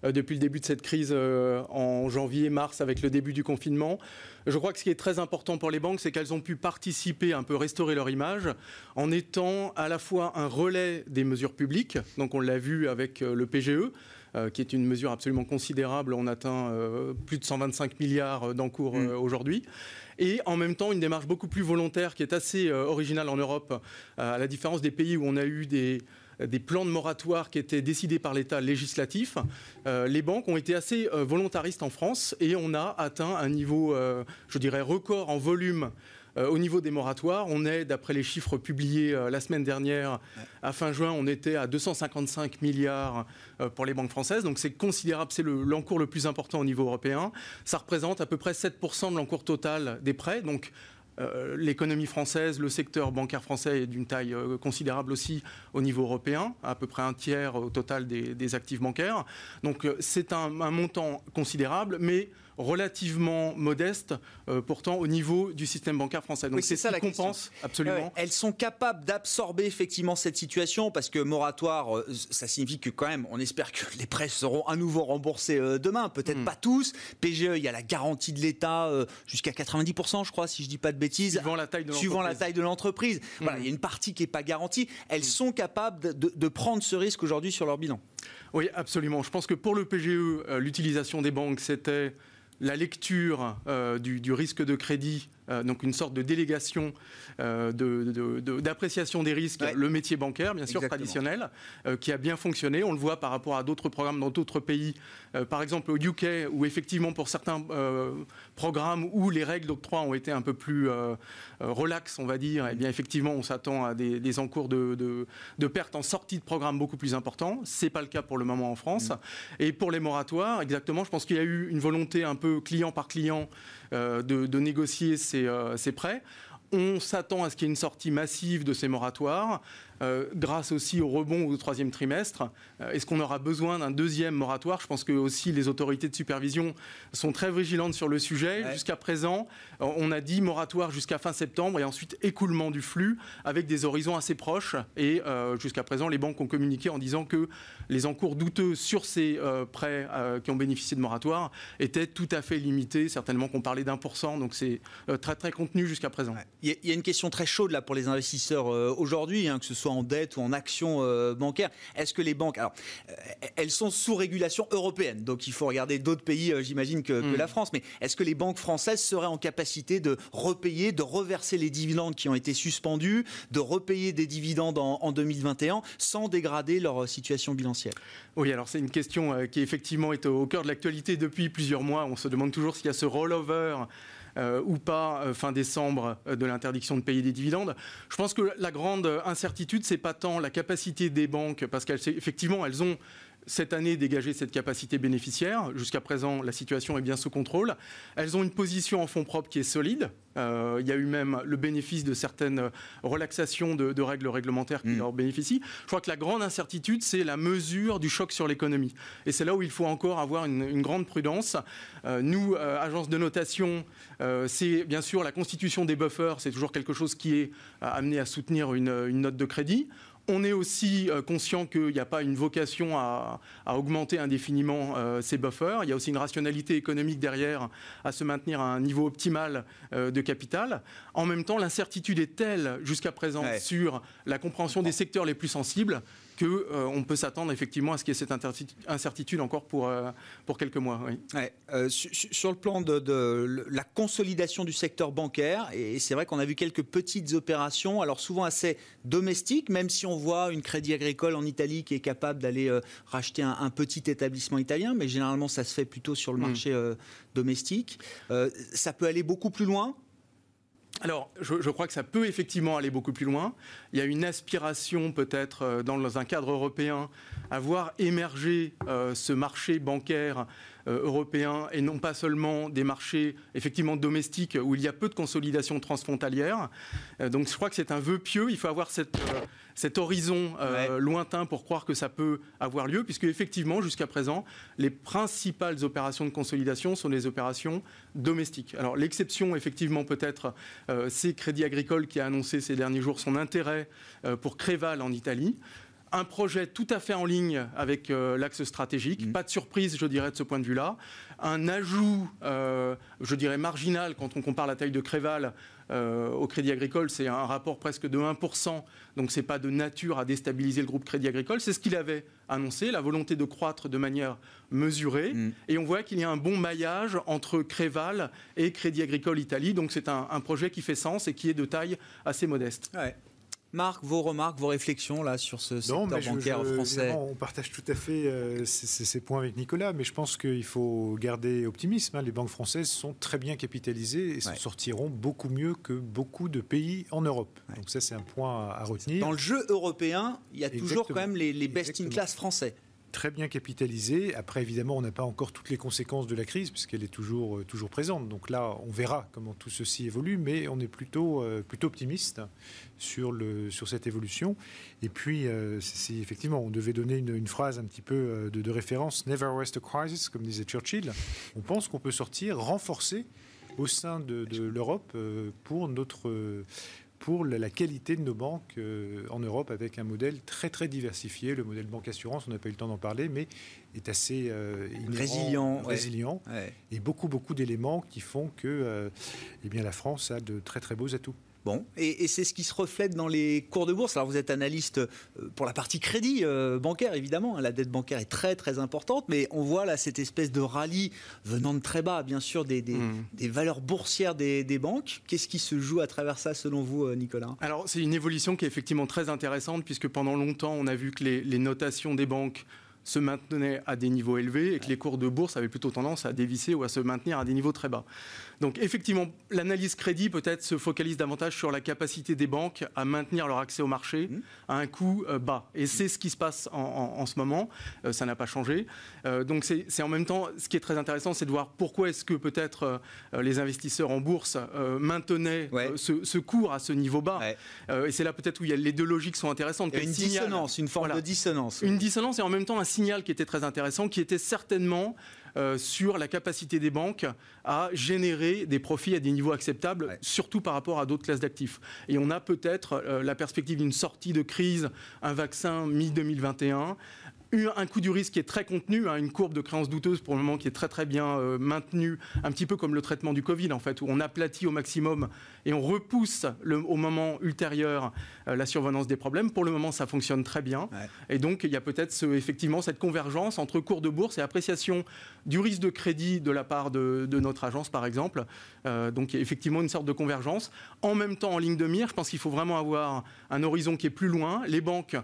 euh, depuis le début de cette crise euh, en janvier, mars, avec le début du confinement. Je crois que ce qui est très important pour les banques, c'est qu'elles ont pu participer, un peu restaurer leur image, en étant à la fois un relais des mesures publiques, donc on l'a vu avec euh, le PGE, qui est une mesure absolument considérable. On atteint plus de 125 milliards d'encours mmh. aujourd'hui et en même temps une démarche beaucoup plus volontaire qui est assez euh, originale en Europe, euh, à la différence des pays où on a eu des des plans de moratoire qui étaient décidés par l'État législatif, euh, les banques ont été assez volontaristes en France et on a atteint un niveau, je dirais, record en volume Euh, au niveau des moratoires, on est, d'après les chiffres publiés euh, la semaine dernière, à fin juin, on était à 255 milliards euh, pour les banques françaises. Donc c'est considérable, c'est l'encours le, plus important au niveau européen. Ça représente à peu près 7% de l'encours total des prêts. Donc l'économie française, le secteur bancaire français est d'une taille considérable aussi au niveau européen, à peu près un tiers au total des, actifs bancaires. Donc c'est un, un, montant considérable, mais relativement modeste, euh, pourtant au niveau du système bancaire français. Donc c'est ça la compense absolument. elles sont capables d'absorber effectivement cette situation parce que moratoire, euh, ça signifie que quand même, on espère que les prêts seront à nouveau remboursés euh, demain. Peut-être hmm. pas tous. PGE, il y a la garantie de l'État jusqu'à 90%, je crois, si je dis pas de bêtises. Suivant la taille de Suivant la taille de l'entreprise. Voilà, hmm. il y a une partie qui n'est pas garantie. Elles hmm. sont capables de, de prendre ce risque aujourd'hui sur leur bilan. Oui, absolument. Je pense que pour le PGE, l'utilisation des banques, c'était la lecture euh, du, risque de crédit euh, donc une sorte de délégation euh, d'appréciation des risques, le métier bancaire, bien sûr, traditionnel, euh, qui a bien fonctionné. On le voit par rapport à d'autres programmes dans d'autres pays, par exemple au UK, où effectivement pour certains programmes où les règles d'octroi ont été un peu plus relaxes, on va dire, et eh bien effectivement on s'attend à des, encours de, pertes en sortie de programme beaucoup plus importants. C'est pas le cas pour le moment en France. Mm. Et pour les moratoires, exactement, je pense qu'il y a eu une volonté un peu client par client de, de, négocier ces ces, prêts. On s'attend à ce qu'il y ait une sortie massive de ces moratoires. Euh, grâce aussi au rebond au troisième trimestre. Euh, est-ce qu'on aura besoin d'un deuxième moratoire? Je pense que aussi les autorités de supervision sont très vigilantes sur le sujet. Jusqu'à présent, euh, on a dit moratoire jusqu'à fin septembre et ensuite écoulement du flux avec des horizons assez proches. Et jusqu'à présent, les banques ont communiqué en disant que les encours douteux sur ces prêts qui ont bénéficié de moratoire étaient tout à fait limités. Certainement qu'on parlait d'un pour cent, donc c'est très très contenu jusqu'à présent. Il y, a une question très chaude là pour les investisseurs aujourd'hui, hein, que ce soit en dette ou en action euh, bancaire. Est-ce que les banques, alors, euh, elles sont sous régulation européenne, donc il faut regarder d'autres pays, euh, j'imagine, que, hmm. la France. Mais est-ce que les banques françaises seraient en capacité de repayer, de reverser les dividendes qui ont été suspendus, de repayer des dividendes en, 2021 sans dégrader leur situation bilancielle? Oui, alors c'est une question qui effectivement est au cœur de l'actualité depuis plusieurs mois. On se demande toujours s'il y a ce rollover euh, ou pas euh, fin décembre euh, de l'interdiction de payer des dividendes. Je pense que la grande incertitude, c'est pas tant la capacité des banques, parce qu'effectivement, elles ont cette année dégager cette capacité bénéficiaire. Jusqu'à présent, la situation est bien sous contrôle. Elles ont une position en fonds propres qui est solide. Euh, il y a eu même le bénéfice de certaines relaxations de, règles réglementaires qui mm. leur bénéficient. Je crois que la grande incertitude, c'est la mesure du choc sur l'économie. Et c'est là où il faut encore avoir une, grande prudence. Euh, nous, euh, agence de notation, c'est bien sûr la constitution des buffers, c'est toujours quelque chose qui est amené à soutenir une note de crédit. On est aussi euh, conscient qu'il n'y a pas une vocation à, augmenter indéfiniment euh, ces buffers. Il y a aussi une rationalité économique derrière à se maintenir à un niveau optimal euh, de capital. En même temps, l'incertitude est telle jusqu'à présent sur la compréhension des secteurs les plus sensibles qu'on euh, peut s'attendre effectivement à ce qu'il y ait cette incertitude encore pour, euh, pour quelques mois. Euh, sur, le plan de, la consolidation du secteur bancaire, et c'est vrai qu'on a vu quelques petites opérations, alors souvent assez domestiques, même si on voit une crédit agricole en Italie qui est capable d'aller racheter un, petit établissement italien, mais généralement ça se fait plutôt sur le hmm. marché domestique. ça peut aller beaucoup plus loin alors, je, crois que ça peut effectivement aller beaucoup plus loin. Il y a une aspiration peut-être euh, dans un cadre européen à voir émerger euh, ce marché bancaire euh, européen et non pas seulement des marchés effectivement domestiques où il y a peu de consolidation transfrontalière. Donc je crois que c'est un vœu pieux. Il faut avoir cette, cet horizon lointain pour croire que ça peut avoir lieu, puisque effectivement jusqu'à présent les principales opérations de consolidation sont des opérations domestiques. Alors l'exception effectivement peut-être c'est Crédit Agricole qui a annoncé ces derniers jours son intérêt pour Créval en Italie un projet tout à fait en ligne avec euh, l'axe stratégique. Mmh. Pas de surprise, je dirais, de ce point de vue-là. Un ajout, euh, je dirais, marginal quand on compare la taille de Créval euh, au Crédit Agricole. C'est un rapport presque de 1%. Donc, ce n'est pas de nature à déstabiliser le groupe Crédit Agricole. C'est ce qu'il avait annoncé, la volonté de croître de manière mesurée. Mmh. Et on voit qu'il y a un bon maillage entre Créval et Crédit Agricole Italie. Donc, c'est un, projet qui fait sens et qui est de taille assez modeste. Marc, vos remarques, vos réflexions là sur ce secteur bancaire français? On partage tout à fait euh, ces, points avec Nicolas, mais je pense qu'il faut garder optimisme. Hein. Les banques françaises sont très bien capitalisées et s'en sortiront beaucoup mieux que beaucoup de pays en Europe. Donc ça, c'est un point à retenir. Dans le jeu européen, il y a toujours quand même les, les best-in-class français très bien capitalisé. Après, évidemment, on n'a pas encore toutes les conséquences de la crise, puisqu'elle est toujours, euh, toujours présente. Donc là, on verra comment tout ceci évolue, mais on est plutôt, euh, plutôt optimiste sur, le, sur cette évolution. Et puis, euh, si effectivement, on devait donner une, phrase un petit peu de, référence, Never waste a crisis, comme disait Churchill, on pense qu'on peut sortir renforcé au sein de, de l'Europe pour notre pour la qualité de nos banques euh, en Europe avec un modèle très très diversifié. Le modèle banque assurance, on n'a pas eu le temps d'en parler, mais est assez euh, résilient, résilient et beaucoup beaucoup d'éléments qui font que euh, eh bien la France a de très très beaux atouts. Bon, et, c'est ce qui se reflète dans les cours de bourse. Alors vous êtes analyste euh, pour la partie crédit euh, bancaire, évidemment. Hein. La dette bancaire est très très importante, mais on voit là cette espèce de rallye venant de très bas, bien sûr, des, des, mmh. valeurs boursières des, banques. Qu'est-ce qui se joue à travers ça, selon vous, euh, Nicolas? Alors c'est une évolution qui est effectivement très intéressante, puisque pendant longtemps, on a vu que les, les notations des banques se maintenaient à des niveaux élevés et que les cours de bourse avaient plutôt tendance à dévisser ou à se maintenir à des niveaux très bas. Donc effectivement, l'analyse crédit peut-être se focalise davantage sur la capacité des banques à maintenir leur accès au marché mmh. à un coût euh, bas. Et c'est ce qui se passe en, ce moment. Euh, ça n'a pas changé. Euh, donc c'est en même temps, ce qui est très intéressant, c'est de voir pourquoi est-ce que peut-être les investisseurs en bourse maintenaient ce, cours à ce niveau bas. et c'est là peut-être où il y a, les deux logiques sont intéressantes. Il y a une dissonance, une forme de dissonance. Une dissonance et en même temps un signal qui était très intéressant, qui était certainement euh, sur la capacité des banques à générer des profits à des niveaux acceptables, surtout par rapport à d'autres classes d'actifs. Et on a peut-être euh, la perspective d'une sortie de crise, un vaccin mi-2021, un coût du risque qui est très contenu, hein, une courbe de créance douteuse pour le moment qui est très très bien euh, maintenue, un petit peu comme le traitement du Covid en fait, où on aplatit au maximum et on repousse au moment ultérieur euh, la survenance des problèmes. Pour le moment, ça fonctionne très bien. Et donc, il y a peut-être effectivement cette convergence entre cours de bourse et appréciation du risque de crédit de la part de, notre agence, par exemple. Euh, donc, il y a effectivement une sorte de convergence. En même temps, en ligne de mire, je pense qu'il faut vraiment avoir un horizon qui est plus loin. Les banques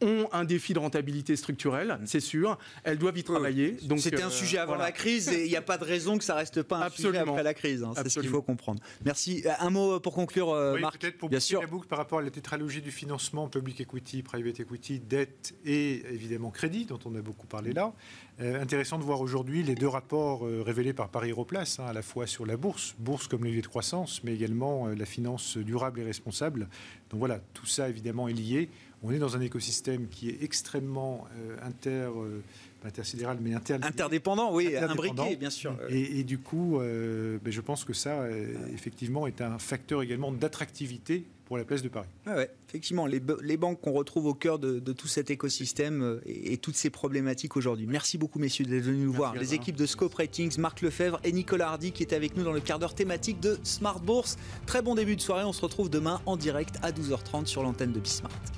ont un défi de rentabilité structurelle, c'est sûr. Elles doivent y travailler. Donc c'était un euh, sujet avant la crise et il n'y a pas de raison que ça reste pas un Absolument. sujet après la crise. Hein. c'est ce qu'il faut comprendre. Merci. Euh, un mot pour conclure, euh, Marc. Peut-être pour bien sûr. par rapport à la tétralogie du financement, public equity, private equity, dette et évidemment crédit, dont on a beaucoup parlé là. intéressant de voir aujourd'hui les deux rapports révélés par Paris Europlace, hein, à la fois sur la bourse, bourse comme levier de croissance, mais également la finance durable et responsable. Donc voilà, tout ça évidemment est lié on est dans un écosystème qui est extrêmement euh, inter, euh, intersidéral, mais interdépendant, oui, imbriqué, bien sûr. Et, du coup, euh, ben, je pense que ça, effectivement, est un facteur également d'attractivité pour la place de Paris. ouais, effectivement, les, banques qu'on retrouve au cœur de, tout cet écosystème et, toutes ces problématiques aujourd'hui. Merci beaucoup, messieurs, d'être venus nous voir. Les équipes de Scope Ratings, Marc Lefebvre et Nicolas Hardy qui étaient avec nous dans le quart d'heure thématique de Smart Bourse. Très bon début de soirée. On se retrouve demain en direct à 12h30 sur l'antenne de Bismart.